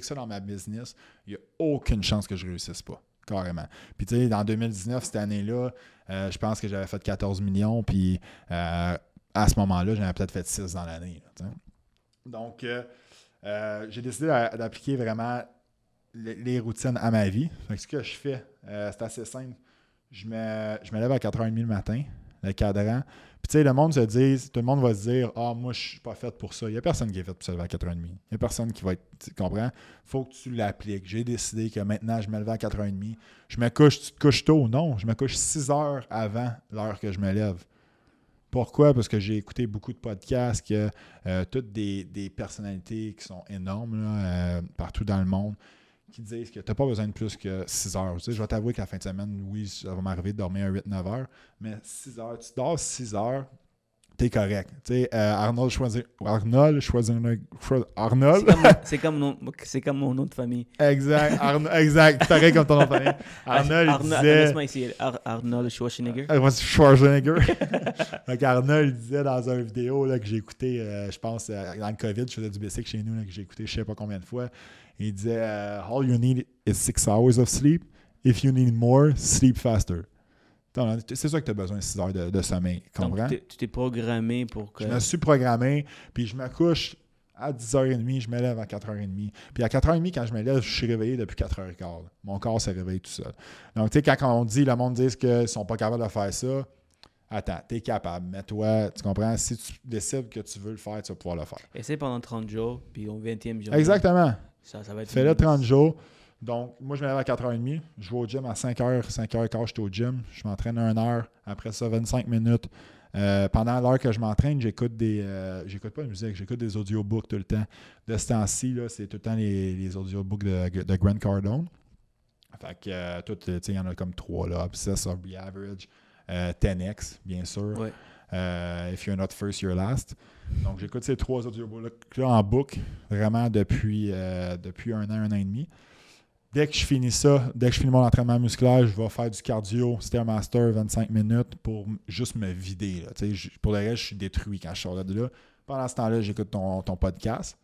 ça, ça dans ma business, il n'y a aucune chance que je réussisse pas. Carrément. Puis tu sais, dans 2019, cette année-là, euh, je pense que j'avais fait 14 millions. Puis euh, à ce moment-là, j'en avais peut-être fait 6 dans l'année. Donc, euh, j'ai décidé d'a- d'appliquer vraiment les, les routines à ma vie. Fait que ce que je fais, euh, c'est assez simple. Je me, je me lève à 4h30 le matin, le cadran. Puis, tu sais, le monde se dit, tout le monde va se dire, ah, moi, je suis pas fait pour ça. Il n'y a personne qui est fait pour se lever à 4h30. Il n'y a personne qui va être. Tu comprends? faut que tu l'appliques. J'ai décidé que maintenant, je me lève à 4h30. Je me couche, tu te couches tôt? Non, je me couche 6 heures avant l'heure que je me lève. Pourquoi? Parce que j'ai écouté beaucoup de podcasts, que euh, toutes des, des personnalités qui sont énormes là, euh, partout dans le monde, qui disent que tu n'as pas besoin de plus que 6 heures. Je vais t'avouer que la fin de semaine, oui, ça va m'arriver de dormir 8-9 heures, mais 6 heures, tu dors 6 heures, t'es correct. Euh, Arnold Schwarzenegger, Arnold Schwarzenegger, Arnold, C'est comme, mon- comme, mon- c'est comme mon nom de famille. exact, Arno- exact, pareil comme ton nom de famille. Arnold, il Arno- disait... Laisse-moi ici. Ar- Arnold Schwarzenegger. Donc, Arnold disait dans une vidéo là, que j'ai écouté, euh, je pense, euh, dans le COVID, je faisais du bicycle chez nous, là, que j'ai écouté je sais pas combien de fois. Il disait euh, All you need is six hours of sleep. If you need more, sleep faster. C'est sûr que tu as besoin de 6 heures de, de sommeil. Comprends? tu t'es programmé pour que. Je me suis programmé, puis je me couche à 10h30, je me lève à 4h30. Puis à 4h30, quand je me lève, je suis réveillé depuis 4h15. là. Mon corps s'est réveillé tout seul. Donc, tu sais, quand on dit, le monde dit qu'ils sont pas capables de faire ça, attends, tu es capable. Mais toi, tu comprends? Si tu décides que tu veux le faire, tu vas pouvoir le faire. Essaye pendant 30 jours, puis au 20e jour. Exactement. Ça, ça va être. Fais-le 30 jours. Donc, moi, je me lève à 4h30. Je vais au gym à 5h, 5h15, je suis au gym. Je m'entraîne 1 heure. Après ça, 25 minutes. Euh, pendant l'heure que je m'entraîne, j'écoute des. euh, j'écoute pas de musique, j'écoute des audiobooks tout le temps. De ce temps-ci, c'est tout le temps les, les audiobooks de, de Grant Cardone. Fait que, euh, tout, tu sais, il y en a comme trois, là. Obsess of the Average, euh, 10X, bien sûr. Euh, If You're Not First, You're Last. Donc, j'écoute ces trois audiobooks-là en boucle, vraiment depuis, euh, depuis un an, un an et demi. Dès que je finis ça, dès que je finis mon entraînement musculaire, je vais faire du cardio, Stairmaster, 25 minutes pour juste me vider. là. Je- pour le reste, je suis détruit quand je sors de là. Pendant ce temps-là, j'écoute ton, ton podcast.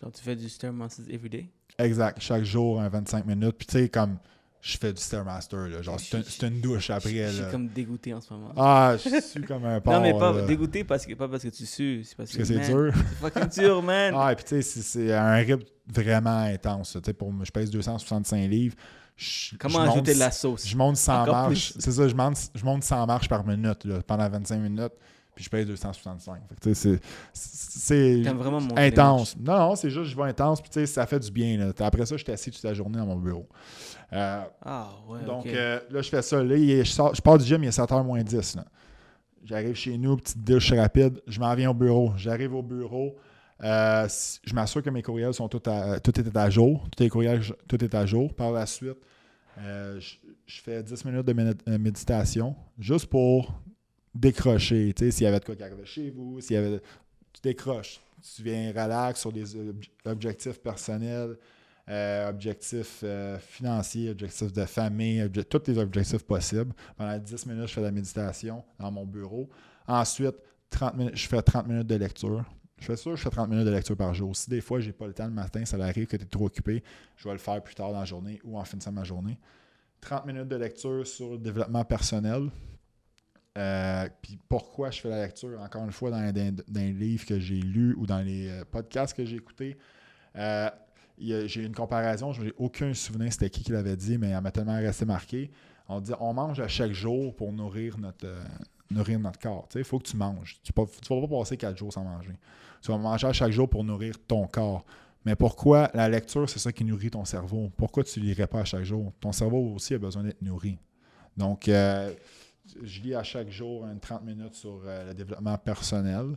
Donc, tu fais du Stairmasters everyday? Exact. Chaque jour, un 25 minutes. Puis, tu sais, comme je fais du Stairmaster, là, genre, c'est un- c'est une douche après. je suis comme dégoûté en ce moment. Ah, je suis comme un porc. non, mais pas là. dégoûté parce que, pas parce que tu sues, c'est parce, Parce que c'est dur. C'est fucking dur, man. Ah, et puis tu sais, c'est- un rythme vraiment intense. Tu sais, pour je pèse 265 livres. Je- Comment je monte- ajouter de la sauce? Je monte 100 Encore marches. C'est ça, je monte, je monte 100 marches par minute là, pendant 25 minutes. Puis je pèse 265. Fait que, tu sais, c'est- intense. Non, non, c'est juste je vais intense. Puis tu sais, ça fait du bien. là. Après ça, je suis assis toute la journée dans mon bureau. Euh, Ah, ouais. donc euh, là, je fais ça. Là, est- je, sors- je pars du gym, il est 7h moins 10. là. J'arrive chez nous, petite douche rapide. Je m'en viens au bureau. J'arrive au bureau. euh, je m'assure que mes courriels sont tous à, tout est à jour. Tous les courriels, tout est à jour. Par la suite, je, je fais 10 minutes de médi- méditation juste pour décrocher. Tu sais, s'il y avait de quoi qui arrivait chez vous, s'il y avait. Tu décroches. Tu viens relax sur des ob- objectifs personnels, euh, objectifs euh, financiers, objectifs de famille, tous les objectifs possibles. Pendant 10 minutes, je fais de la méditation dans mon bureau. Ensuite, 30 minutes, je fais 30 minutes de lecture. Je fais ça, je fais 30 minutes de lecture par jour. Si des fois, j'ai pas le temps le matin, ça arrive que tu es trop occupé, je vais le faire plus tard dans la journée ou en finissant ma journée. 30 minutes de lecture sur le développement personnel. Euh, Puis pourquoi je fais la lecture, encore une fois, dans, les- livres que j'ai lus ou dans les podcasts que j'ai écoutés. J'ai une comparaison, je n'ai aucun souvenir c'était qui qui l'avait dit, mais elle m'a tellement resté marqué. On dit on mange à chaque jour pour nourrir notre, euh, nourrir notre corps. Il faut que tu manges. Tu ne vas pas passer quatre jours sans manger. Tu vas manger à chaque jour pour nourrir ton corps. Mais pourquoi la lecture, c'est ça qui nourrit ton cerveau? Pourquoi tu ne lirais pas à chaque jour? Ton cerveau aussi a besoin d'être nourri. Donc, euh, je lis à chaque jour une 30 minutes sur euh, le développement personnel.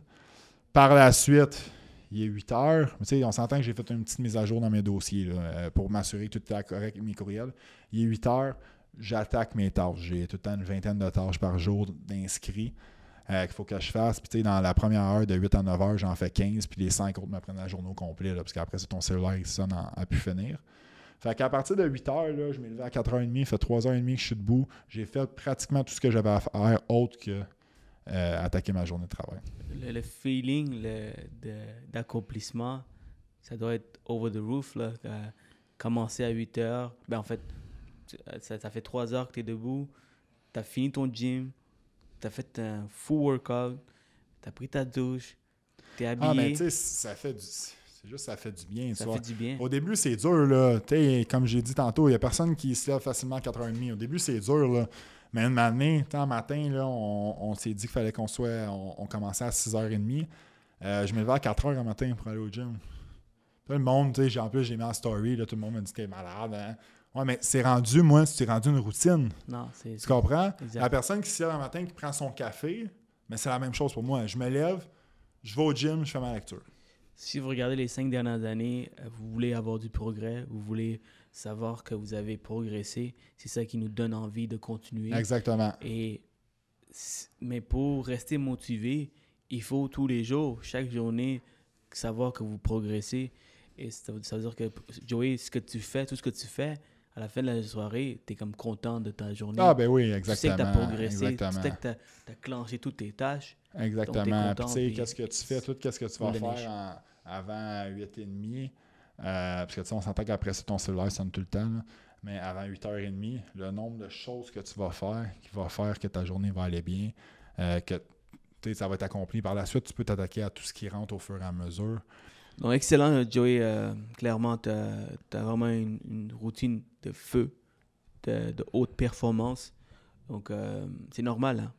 Par la suite, il est 8 heures. On s'entend que j'ai fait une petite mise à jour dans mes dossiers euh, pour m'assurer que tout est correct avec mes courriels. Il est 8 heures, j'attaque mes tâches. J'ai tout le temps une vingtaine de tâches par jour d'inscrits. euh, qu'il faut que je fasse. Puis, dans la première heure, de 8 à 9 heures, j'en fais 15, puis les 5 autres me prennent la journée au complet, là, parce qu'après, c'est ton cellulaire qui sonne à, pu finir. Fait qu'à partir de 8 heures, je m'ai levé à 4h30, il fait 3h30 que je suis debout. J'ai fait pratiquement tout ce que j'avais à faire, autre que euh, attaquer ma journée de travail. Le, le feeling d'accomplissement, ça doit être over the roof. Là. Euh, commencer à 8 heures. Ben, en fait, euh, ça, ça fait 3 heures que tu es debout. Tu as fini ton gym. Tu as fait un full workout. Tu as pris ta douche. Tu es habillé. Ah, mais tu sais, ça fait du. C'est juste ça fait du bien. ça fait du bien. Au début, c'est dur, là. Comme j'ai dit tantôt, il n'y a personne qui se lève facilement à 4h30. Au début, c'est dur, là. Mais une matinée, un matin, là, on, on s'est dit qu'il fallait qu'on soit. On, on commençait à 6h30. Euh, je me levais à 4h le matin pour aller au gym. Là, le monde, tu sais, en plus, j'ai mis en story, là, tout le monde m'a dit t'es malade. Hein? Ouais, mais c'est rendu, moi, c'est rendu une routine. Non, c'est. Tu comprends? Exact. La personne qui se lève le matin, qui prend son café, mais c'est la même chose pour moi. Je me lève, je vais au gym, je fais ma lecture. Si vous regardez les cinq dernières années, euh, vous voulez avoir du progrès, vous voulez savoir que vous avez progressé, c'est ça qui nous donne envie de continuer. Exactement. Et, mais pour rester motivé, il faut tous les jours, chaque journée, savoir que vous progressez. Et ça, veut- ça veut dire que, Joey, ce que tu fais, tout ce que tu fais, à la fin de la soirée, tu es comme content de ta journée. Ah, ben oui, tu sais exactement. que tu as progressé, tu Exactement. sais que tu as, clenché toutes tes tâches. Exactement. Tu sais, qu'est-ce que tu fais, tout, qu'est-ce que tu vas faire en- avant 8h30. Euh, parce que tu sais, on s'entend qu'après ça, ton cellulaire sonne tout le temps. Mais avant 8h30, le nombre de choses que tu vas faire qui va faire que ta journée va aller bien, euh, que ça va être accompli. Par la suite, tu peux t'attaquer à tout ce qui rentre au fur et à mesure. Donc, excellent, Joey. Euh, clairement, tu as, vraiment une, routine de feu, de, haute performance. Donc, c'est normal. hein.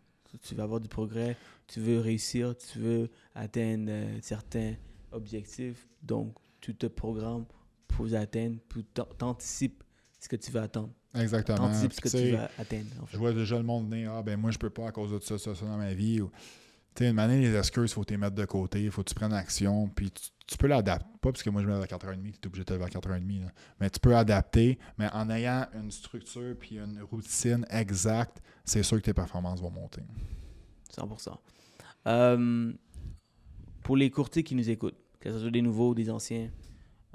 Tu vas avoir du progrès, tu veux réussir, tu veux atteindre certains objectifs. Donc, tu te programmes pour atteindre, t'an- t'anticipes ce que tu vas attendre. Exactement. T'anticipes ce que tu vas atteindre. en fait. Je vois déjà le monde venir, ah ben moi je peux pas à cause de ça, ça, ça dans ma vie. Ou, tu sais, une manière, les excuses, il faut les mettre de côté, il faut que tu prennes action, puis tu, tu peux l'adapter. Pas parce que moi je me lève à 4h30, tu es obligé de te lever à 4h30. là. Mais tu peux adapter, mais en ayant une structure puis une routine exacte, c'est sûr que tes performances vont monter. 100%. Euh, pour les courtiers qui nous écoutent, que ce soit des nouveaux ou des anciens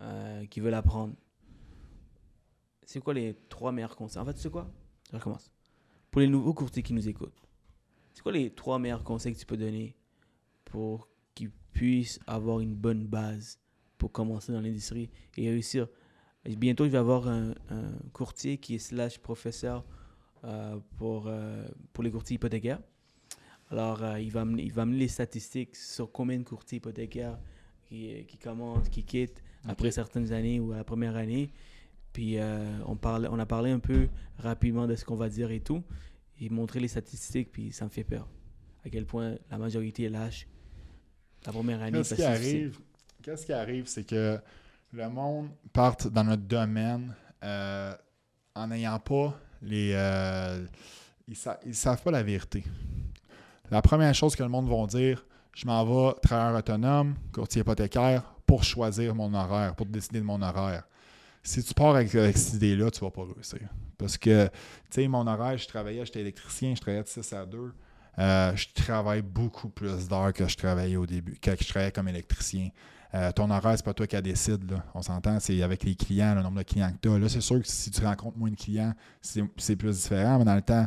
euh, qui veulent apprendre, c'est quoi les trois meilleurs conseils? En fait, sais quoi? Je recommence. Pour les nouveaux courtiers qui nous écoutent, c'est quoi les trois meilleurs conseils que tu peux donner pour qu'ils puissent avoir une bonne base pour commencer dans l'industrie et réussir? Bientôt, je vais avoir un, courtier qui est slash professeur euh, pour, euh, pour les courtiers hypothécaires. Alors, il, va amener, il va les statistiques sur combien de courtiers hypothécaires qui, qui commencent, qui quittent après certaines années ou à la première année. Puis, euh, on, parle, on a parlé un peu rapidement de ce qu'on va dire et tout. Et montrer les statistiques, puis ça me fait peur. À quel point la majorité est lâche la première année. Qu'est-ce qui arrive, qu'est-ce qui arrive, c'est que le monde parte dans notre domaine euh, en n'ayant pas les. euh, ils, sa- ils savent pas la vérité. La première chose que le monde va dire, je m'en vais travailleur autonome, courtier hypothécaire, pour choisir mon horaire, pour décider de mon horaire. Si tu pars avec, cette idée-là, tu vas pas réussir. Parce que, tu sais, mon horaire, je travaillais, j'étais électricien, je travaillais de 6 à 2. Euh, je travaille beaucoup plus d'heures que je travaillais au début, que je travaillais comme électricien. Euh, ton horaire, c'est pas toi qui la décide. Là. On s'entend, c'est avec les clients, le nombre de clients que tu as. Là, c'est sûr que si tu rencontres moins de clients, c'est plus différent, mais dans le temps,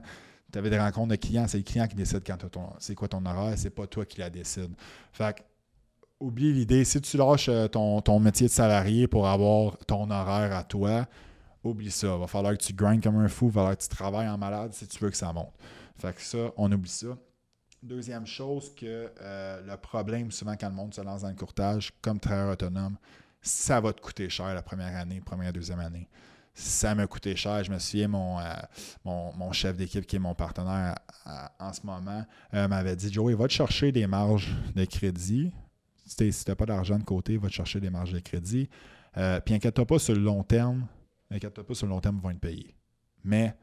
tu avais des rencontres de clients, c'est le client qui décide quand c'est quoi ton horaire, c'est pas toi qui la décide. Fait que, oublie l'idée, si tu lâches euh, ton, ton métier de salarié pour avoir ton horaire à toi, oublie ça. Va falloir que tu grindes comme un fou, va falloir que tu travailles en malade si tu veux que ça monte. Fait que ça, on oublie ça. Deuxième chose, que euh, le problème, souvent, quand le monde se lance dans le courtage, comme travailleur autonome, ça va te coûter cher la première année, première, deuxième année. Ça m'a coûté cher. Je me souviens, mon, euh, mon, chef d'équipe, qui est mon partenaire à- en ce moment, euh, m'avait dit Joey, va te chercher des marges de crédit. Si tu n'as pas d'argent de côté, va te chercher des marges de crédit. Euh, Puis inquiète-toi pas sur le long terme. Inquiète-toi pas sur le long terme, ils vont être payés. Mais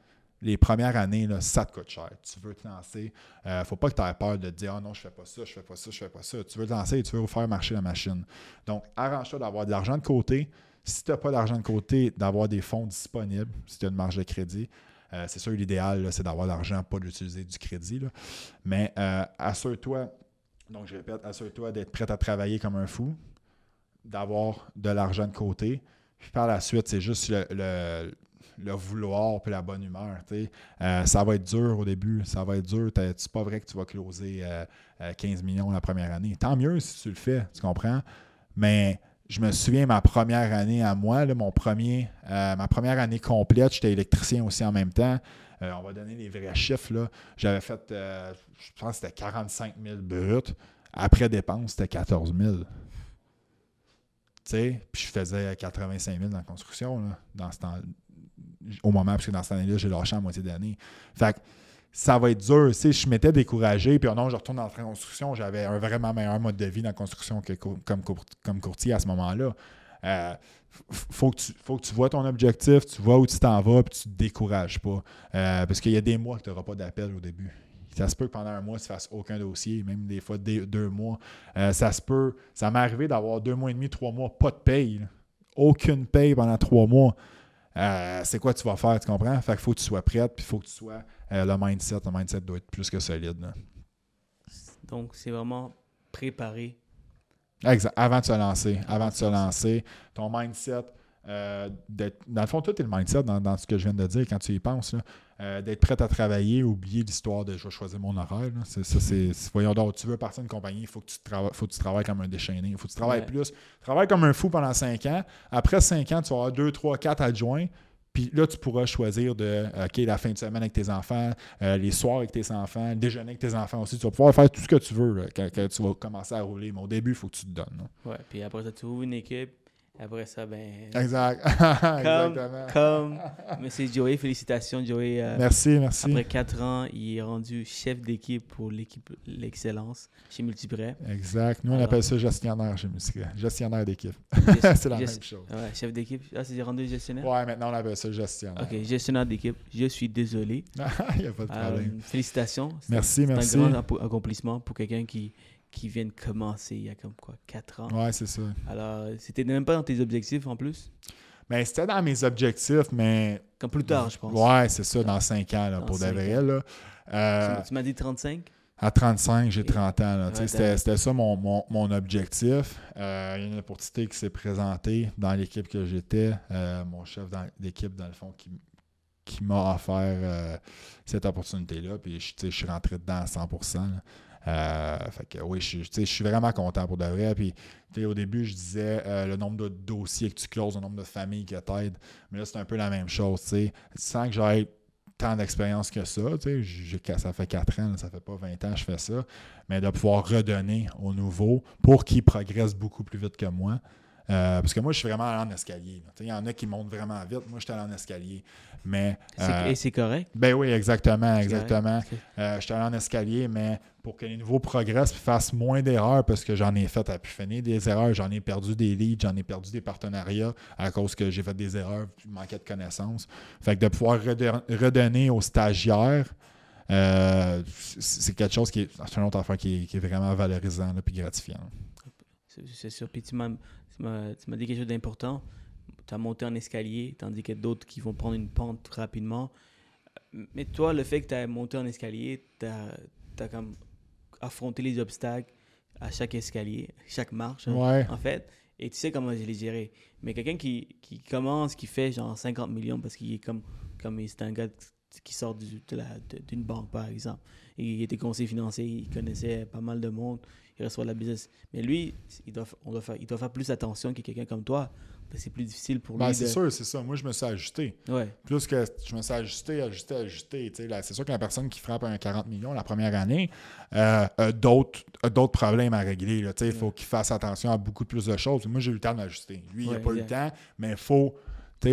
les premières années, ça te coûte cher. Tu veux te lancer. Il ne faut pas que tu aies peur de te dire Ah non, je fais pas ça, je fais pas ça, je fais pas ça. Tu veux te lancer et tu veux faire marcher la machine. Donc, arrange-toi d'avoir de l'argent de côté. Si tu n'as pas d'argent de côté, d'avoir des fonds disponibles, si tu as une marge de crédit. Euh, c'est sûr, l'idéal, c'est d'avoir l'argent, pas d'utiliser du crédit. là. Mais euh, assure-toi, donc je répète, assure-toi d'être prêt à travailler comme un fou, d'avoir de l'argent de côté. Puis par la suite, c'est juste le, le- vouloir puis la bonne humeur. Euh, ça va être dur au début, ça va être dur. C'est pas vrai que tu vas closer euh, euh, 15 millions la première année. Tant mieux si tu le fais, tu comprends? Mais je me souviens, ma première année à moi, mon premier, euh, ma première année complète, j'étais électricien aussi en même temps. Euh, on va donner les vrais chiffres. J'avais fait, euh, je pense que c'était 45 000 bruts. Après dépenses, c'était 14 000. Tu sais, puis je faisais 85 000 dans la construction, là, dans ce temps, au moment, parce que dans cette année-là, j'ai lâché à moitié d'année. Fait que ça va être dur. Sais, je m'étais découragé, puis oh non, je retourne dans la construction. J'avais un vraiment meilleur mode de vie dans la construction que co- comme, cour- comme courtier à ce moment-là. Euh, faut, que tu, faut que tu vois ton objectif, tu vois où tu t'en vas, puis tu te décourages pas. Euh, parce qu'il y a des mois que tu n'auras pas d'appel au début. Ça se peut que pendant un mois, tu ne fasses aucun dossier, même des fois deux mois. Euh, ça se peut. Ça m'est arrivé d'avoir deux mois et demi, trois mois, pas de paye. Aucune paye pendant trois mois. Euh, c'est quoi tu vas faire, tu comprends? Fait qu'il faut que tu sois prête, puis il faut que tu sois euh, le mindset. Le mindset doit être plus que solide. là. Donc, c'est vraiment préparé. Exact. Avant de se lancer. Avant de se lancer. Ton mindset, euh, dans le fond, tout est le mindset dans, dans ce que je viens de dire quand tu y penses. là. Euh, d'être prêt à travailler, oublier l'histoire de je vais choisir mon horaire. là. C'est, ça, c'est, c'est- voyons donc, tu veux partir d'une compagnie, il faut, que tu trava- faut que tu travailles comme un déchaîné. Il faut que tu travailles Ouais. plus. Travaille comme un fou pendant 5 ans. Après 5 ans, tu vas avoir 2, 3, 4 adjoints. Puis là, tu pourras choisir de, OK, la fin de semaine avec tes enfants, euh, les soirs avec tes enfants, le déjeuner avec tes enfants aussi. Tu vas pouvoir faire tout ce que tu veux là, quand, quand tu vas commencer à rouler. Mais au début, il faut que tu te donnes. Ouais. Puis après ça, tu ouvres une équipe. Après ça, ben. Exact. Comme, Exactement. comme Monsieur Joey, félicitations Joey. euh, Merci, merci. Après 4 ans, il est rendu chef d'équipe pour l'équipe l'excellence chez Multiprêt. Exact. Nous, on Alors- appelle ça gestionnaire chez Musica. Gestionnaire d'équipe. Gest- c'est la gest- même chose. Ouais, chef d'équipe. Ah, c'est rendu gestionnaire? Ouais, maintenant, on appelle ça gestionnaire. Ok, gestionnaire d'équipe. Je suis désolé. Il n'y a pas de Euh, problème. félicitations. C'est- Merci, c'est merci. un grand accomplissement pour quelqu'un qui, qui vient de commencer il y a comme quoi, 4 ans. Ouais, c'est ça. Alors, c'était même pas dans tes objectifs en plus? Mais c'était dans mes objectifs, mais. Comme plus tard, je pense. Ouais, c'est ça, dans 5 ans, là, pour de vrai. Là. Euh, Tu, m'as dit 35? À 35, j'ai 30 ans. là. Ouais, c'était, ça mon, mon- mon objectif. Euh, il y a une opportunité qui s'est présentée dans l'équipe que j'étais. Euh, mon chef d'équipe, dans le fond, qui, qui m'a offert cette opportunité-là. Puis je, je suis rentré dedans à 100 là. Euh, fait que oui, je, suis- vraiment content pour de vrai. Puis au début, je disais euh, le nombre de dossiers que tu closes, le nombre de familles que t'aides. Mais là, c'est un peu la même chose. tu sais. Sans que j'aille tant d'expérience que ça. ça fait 4 ans, ça fait pas 20 ans que je fais ça. Mais de pouvoir redonner aux nouveaux pour qu'ils progressent beaucoup plus vite que moi. Euh, parce que moi, je suis vraiment allé en escalier. Il y en a qui montent vraiment vite. Moi, je suis allé en escalier. Mais. Euh, Et c'est correct? ben oui, exactement, exactement. Euh, je suis allé en escalier, mais pour que les nouveaux progressent et fassent moins d'erreurs, parce que j'en ai fait à pu finir des erreurs, j'en ai perdu des leads, j'en ai perdu des partenariats à cause que j'ai fait des erreurs, je manquais de connaissances. Fait que de pouvoir redonner aux stagiaires, euh, c'est quelque chose qui est, c'est une autre affaire qui est, qui est vraiment valorisant et gratifiant. C'est sûr. Puis tu tu m'as- dit quelque chose d'important. Tu as monté en escalier, tandis qu'il y a d'autres qui vont prendre une pente rapidement. Mais toi, le fait que tu as monté en escalier, tu as, comme affronté les obstacles à chaque escalier, chaque marche, hein, Ouais. en fait. Et tu sais comment je les gérer. Mais quelqu'un qui, qui commence, qui fait genre 50 millions parce qu'il est comme, comme c'est un gars qui sort du- d'une banque, par exemple. Il était conseiller financier, il connaissait pas mal de monde, il reçoit de la business. Mais lui, il doit, on doit faire, il doit faire plus attention que quelqu'un comme toi. Que c'est plus difficile pour lui Ben, de... c'est sûr, c'est ça. Moi, je me suis ajusté. Ouais, plus que je me suis ajusté, ajusté, ajusté. C'est sûr que la personne qui frappe un 40 millions la première année euh, a d'autres problèmes à régler. là, Il faut qu'il fasse attention à beaucoup plus de choses. Moi, j'ai eu le temps de m'ajuster. Lui, il n'a pas eu le temps, mais il faut.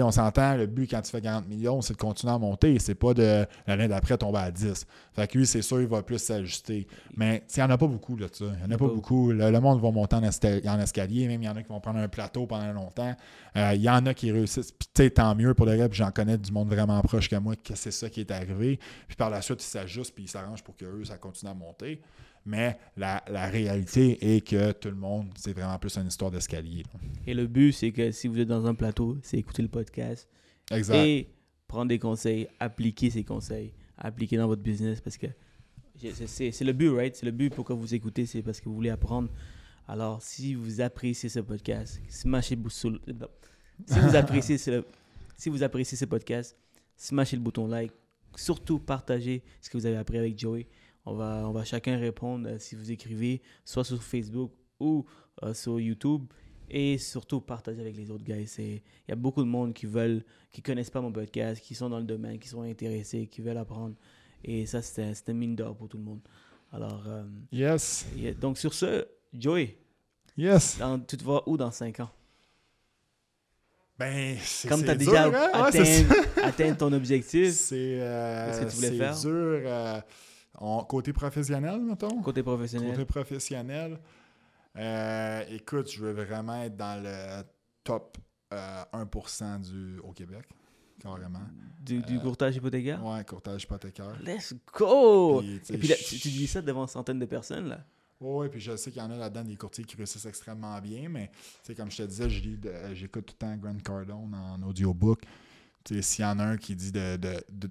On s'entend, le but quand tu fais 40 millions, c'est de continuer à monter. C'est pas de l'année d'après tomber à 10. Fait que lui, c'est sûr, il va plus s'ajuster. Mais il n'y en a pas beaucoup là, ça. Il n'y en a pas pas beaucoup. Le, le monde va monter en, escalier, même il y en a qui vont prendre un plateau pendant longtemps. Euh, Il y en a qui réussissent. Puis, tu sais, tant mieux pour le reste. J'en connais du monde vraiment proche que moi que c'est ça qui est arrivé. Puis par la suite, ils s'ajustent puis ils s'arrangent pour que eux, ça continue à monter. Mais la, la réalité est que tout le monde, c'est vraiment plus une histoire d'escalier. Et le but, c'est que si vous êtes dans un plateau, c'est écouter le podcast Exact. et prendre des conseils, appliquer ces conseils, appliquer dans votre business parce que c'est le but, right? C'est le but pourquoi vous écoutez, c'est parce que vous voulez apprendre. Alors, si vous appréciez ce podcast, smashez le bouton. Si vous appréciez ce, si vous appréciez ce podcast, smashez le bouton like. Surtout, partagez ce que vous avez appris avec Joey. On va, on va chacun répondre euh, si vous écrivez, soit sur Facebook ou euh, sur YouTube. Et surtout, partagez avec les autres gars. Il y a beaucoup de monde qui veulent, qui connaissent pas mon podcast, qui sont dans le domaine, qui sont intéressés, qui veulent apprendre. Et ça, c'est une mine d'or pour tout le monde. Alors, euh, Yes. yeah. donc sur ce, Joey, Yes. dans- tu te vois où dans 5 ans? Ben, c'est Comme tu as déjà dur, hein? Atteint, ton objectif, C'est euh, Qu'est-ce que tu voulais c'est faire? dur. euh, on- côté professionnel, mettons? côté professionnel, Côté professionnel. euh, écoute, je veux vraiment être dans le top euh, 1% du, au Québec, carrément. du, du euh, courtage hypothécaire? Ouais, courtage hypothécaire. Let's go! Puis, Et puis là, tu, tu dis ça devant centaines de personnes, là. Oui, puis je sais qu'il y en a là-dedans des courtiers qui réussissent extrêmement bien, mais tu sais, comme je te disais, j'écoute tout le temps Grant Cardone en audiobook. Tu sais, S'il y en a un qui dit de, de, de,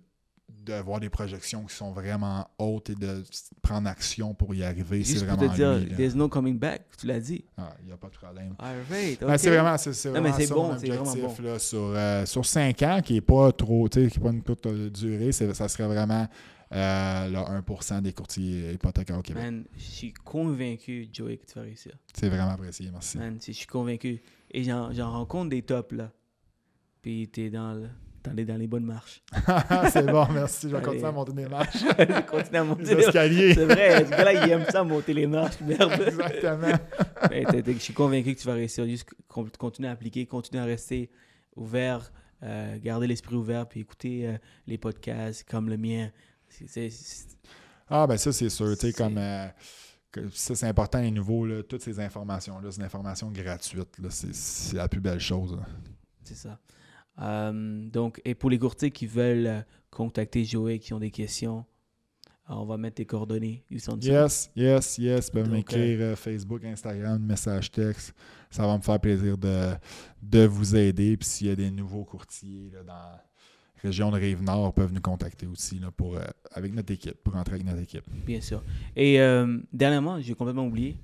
d'avoir des projections qui sont vraiment hautes et de prendre action pour y arriver, c'est vraiment te dire, lui. there's no coming back, tu l'as dit. Ah, Il n'y a pas de problème. Alright, Ben, ok. c'est vraiment, c'est, c'est Non, mais vraiment ça bon, mon objectif bon. là, sur, euh, sur 5 ans, qui n'est pas trop, tu sais, qui n'est pas une courte euh, durée, ça serait vraiment euh, le 1% des courtiers hypothécaires au Québec. Man, je suis convaincu, Joey, que tu vas réussir. C'est vraiment apprécié, merci. Man, je suis convaincu. Et j'en j'en rencontre des tops, là. Puis t'es dans, le- dans, les, dans les bonnes marches. c'est bon, merci. Je vais continuer à monter des marches. Continue à monter Les escaliers. C'est vrai, ce gars-là, il aime ça, monter les marches, merde. Exactement. Mais t'es- je suis convaincu que tu vas réussir. Juste con- continuer à appliquer, continuer à rester ouvert, euh, garder l'esprit ouvert, puis écouter euh, les podcasts comme le mien. Ah, ben ça, c'est sûr. Tu sais, comme. euh, que ça, c'est important, les nouveaux, là, toutes ces informations-là, c'est une information gratuite. là, C'est c'est la plus belle chose. C'est ça. Euh, donc, et pour les courtiers qui veulent euh, contacter Joey, qui ont des questions, euh, on va mettre tes coordonnées du centre. Yes, yes, yes. Ils peuvent m'écrire euh, Facebook, Instagram, message texte. Ça va me faire plaisir de, de vous aider. Puis s'il y a des nouveaux courtiers là, dans la région de Rive-Nord, ils peuvent nous contacter aussi là, pour, euh, avec notre équipe, pour rentrer avec notre équipe. Bien sûr. Et euh, dernièrement, j'ai complètement oublié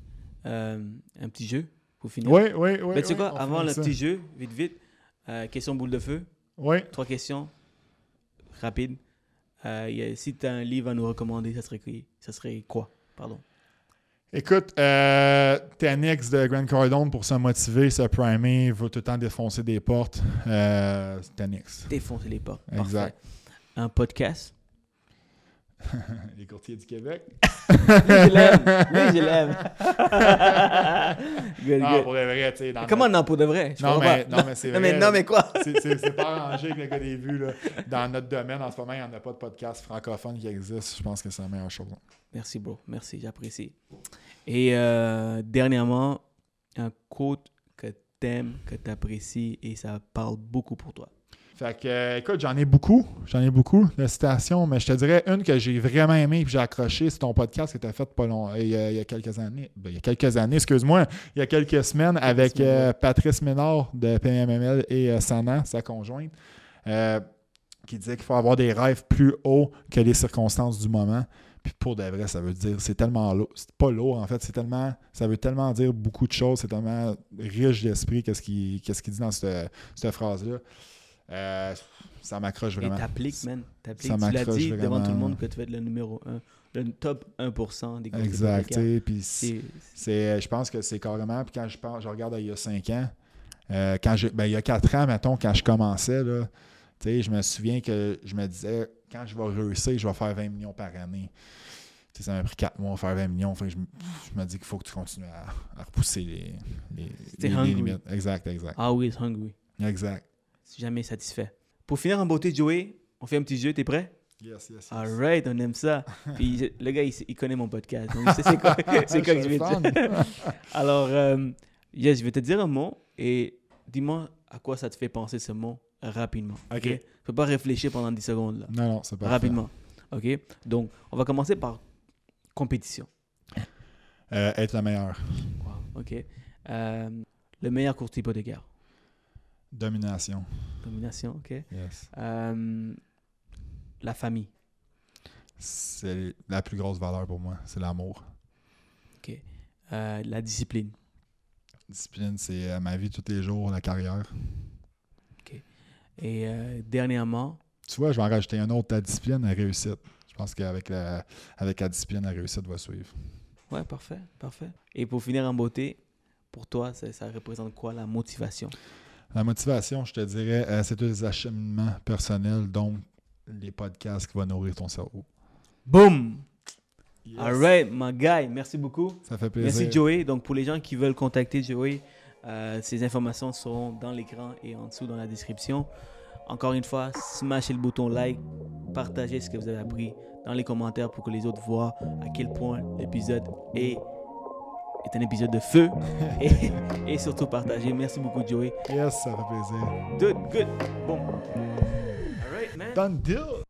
un petit jeu pour finir. Oui, oui, oui. Mais tu sais oui, quoi, avant le ça. petit jeu, vite, vite, euh, question boule de feu. Oui. Trois questions rapides. Euh, il y a- si tu as un livre à nous recommander, ça serait, qui- ça serait quoi? Pardon. Écoute, euh, Tanix de Grand Cardone pour se motiver, se primer, va tout le temps défoncer des portes. Euh, Tanix. Défoncer les portes. Exact. Parfait. Un podcast. Les courtiers du Québec. Lui, je l'aime. Lui, je l'aime. Good, Non, good. Pour de vrai, tu sais. dans Comment notre- non pour de vrai? Je Non, mais, non, mais c'est vrai. mais, non, mais quoi? C'est pas arrangé avec le gars des vues. Là. Dans notre domaine, en ce moment, il n'y en a pas de podcast francophone qui existe. Je pense que c'est la meilleure chose. Merci, bro. Merci, j'apprécie. Et euh, dernièrement, un quote que t'aimes, que t'apprécies et ça parle beaucoup pour toi. Fait que, euh, écoute, j'en ai beaucoup. J'en ai beaucoup de citations, mais je te dirais une que j'ai vraiment aimée et que j'ai accrochée. C'est ton podcast que tu as fait pas long, il, y a, il y a quelques années. Ben, il y a quelques années, excuse-moi. Il y a quelques semaines avec euh, Patrice Ménard de PMML et euh, Sana, sa conjointe, euh, qui disait qu'il faut avoir des rêves plus hauts que les circonstances du moment. Puis pour de vrai, ça veut dire, c'est tellement lourd. C'est pas lourd, en fait. C'est tellement, ça veut tellement dire beaucoup de choses. C'est tellement riche d'esprit, qu'est-ce qu'il dit dans cette, cette phrase-là. Euh, ça m'accroche Et vraiment. t'appliques, man. T'appliques. Ça Tu l'as dit devant tout le monde que tu vas être le numéro 1, le top 1% des Exact. Puis C'est- c'est, je pense que c'est carrément. Puis quand je, regarde il y a 5 ans, euh, quand je, ben, il y a 4 ans, mettons, quand je commençais, là, je me souviens que je me disais, quand je vais réussir, je vais faire 20 millions par année. Ça m'a pris 4 mois à faire 20 millions. Je, me- je me dis qu'il faut que tu continues à, à repousser les, les, les- les limites. Exact, exact. Always hungry. Exact. Jamais satisfait. Pour finir en beauté, Joey, on fait un petit jeu, t'es prêt? Yes, yes, yes. Alright, on aime ça. Puis je- le gars, il, il connaît mon podcast. Donc, c'est quoi, c'est quoi que je vais dire. Alors, euh, yes, je vais te dire un mot et dis-moi à quoi ça te fait penser ce mot rapidement. Ok? Tu peux pas réfléchir pendant 10 secondes là. Non, non, c'est pas Rapidement. OK? Donc, on va commencer par compétition. être le meilleur. Wow, OK. Euh, le meilleur courtier hypothécaire. Domination. Domination, ok. Yes. Euh, la famille. C'est la plus grosse valeur pour moi. C'est l'amour. Euh, la discipline. Discipline, c'est euh, ma vie tous les jours, la carrière. Et euh, dernièrement, Tu vois, je vais en rajouter un autre, la discipline, la réussite. Je pense qu'avec la, avec la discipline, la réussite va suivre. ouais, parfait, parfait. Et pour finir en beauté, pour toi, ça, ça représente quoi la motivation? La motivation, je te dirais, euh, c'est tous les acheminements personnels, donc les podcasts qui vont nourrir ton cerveau. Boom! All right, my guy, merci beaucoup. Ça fait plaisir. Merci Joey. Donc pour les gens qui veulent contacter Joey, euh, ces informations seront dans l'écran et en dessous dans la description. Encore une fois, smashez le bouton like, partagez ce que vous avez appris dans les commentaires pour que les autres voient à quel point l'épisode est, est un épisode de feu. et, et surtout partagez. Merci beaucoup Joey. Yes, ça fait plaisir. Good, good. Bon. All right, man. Done deal!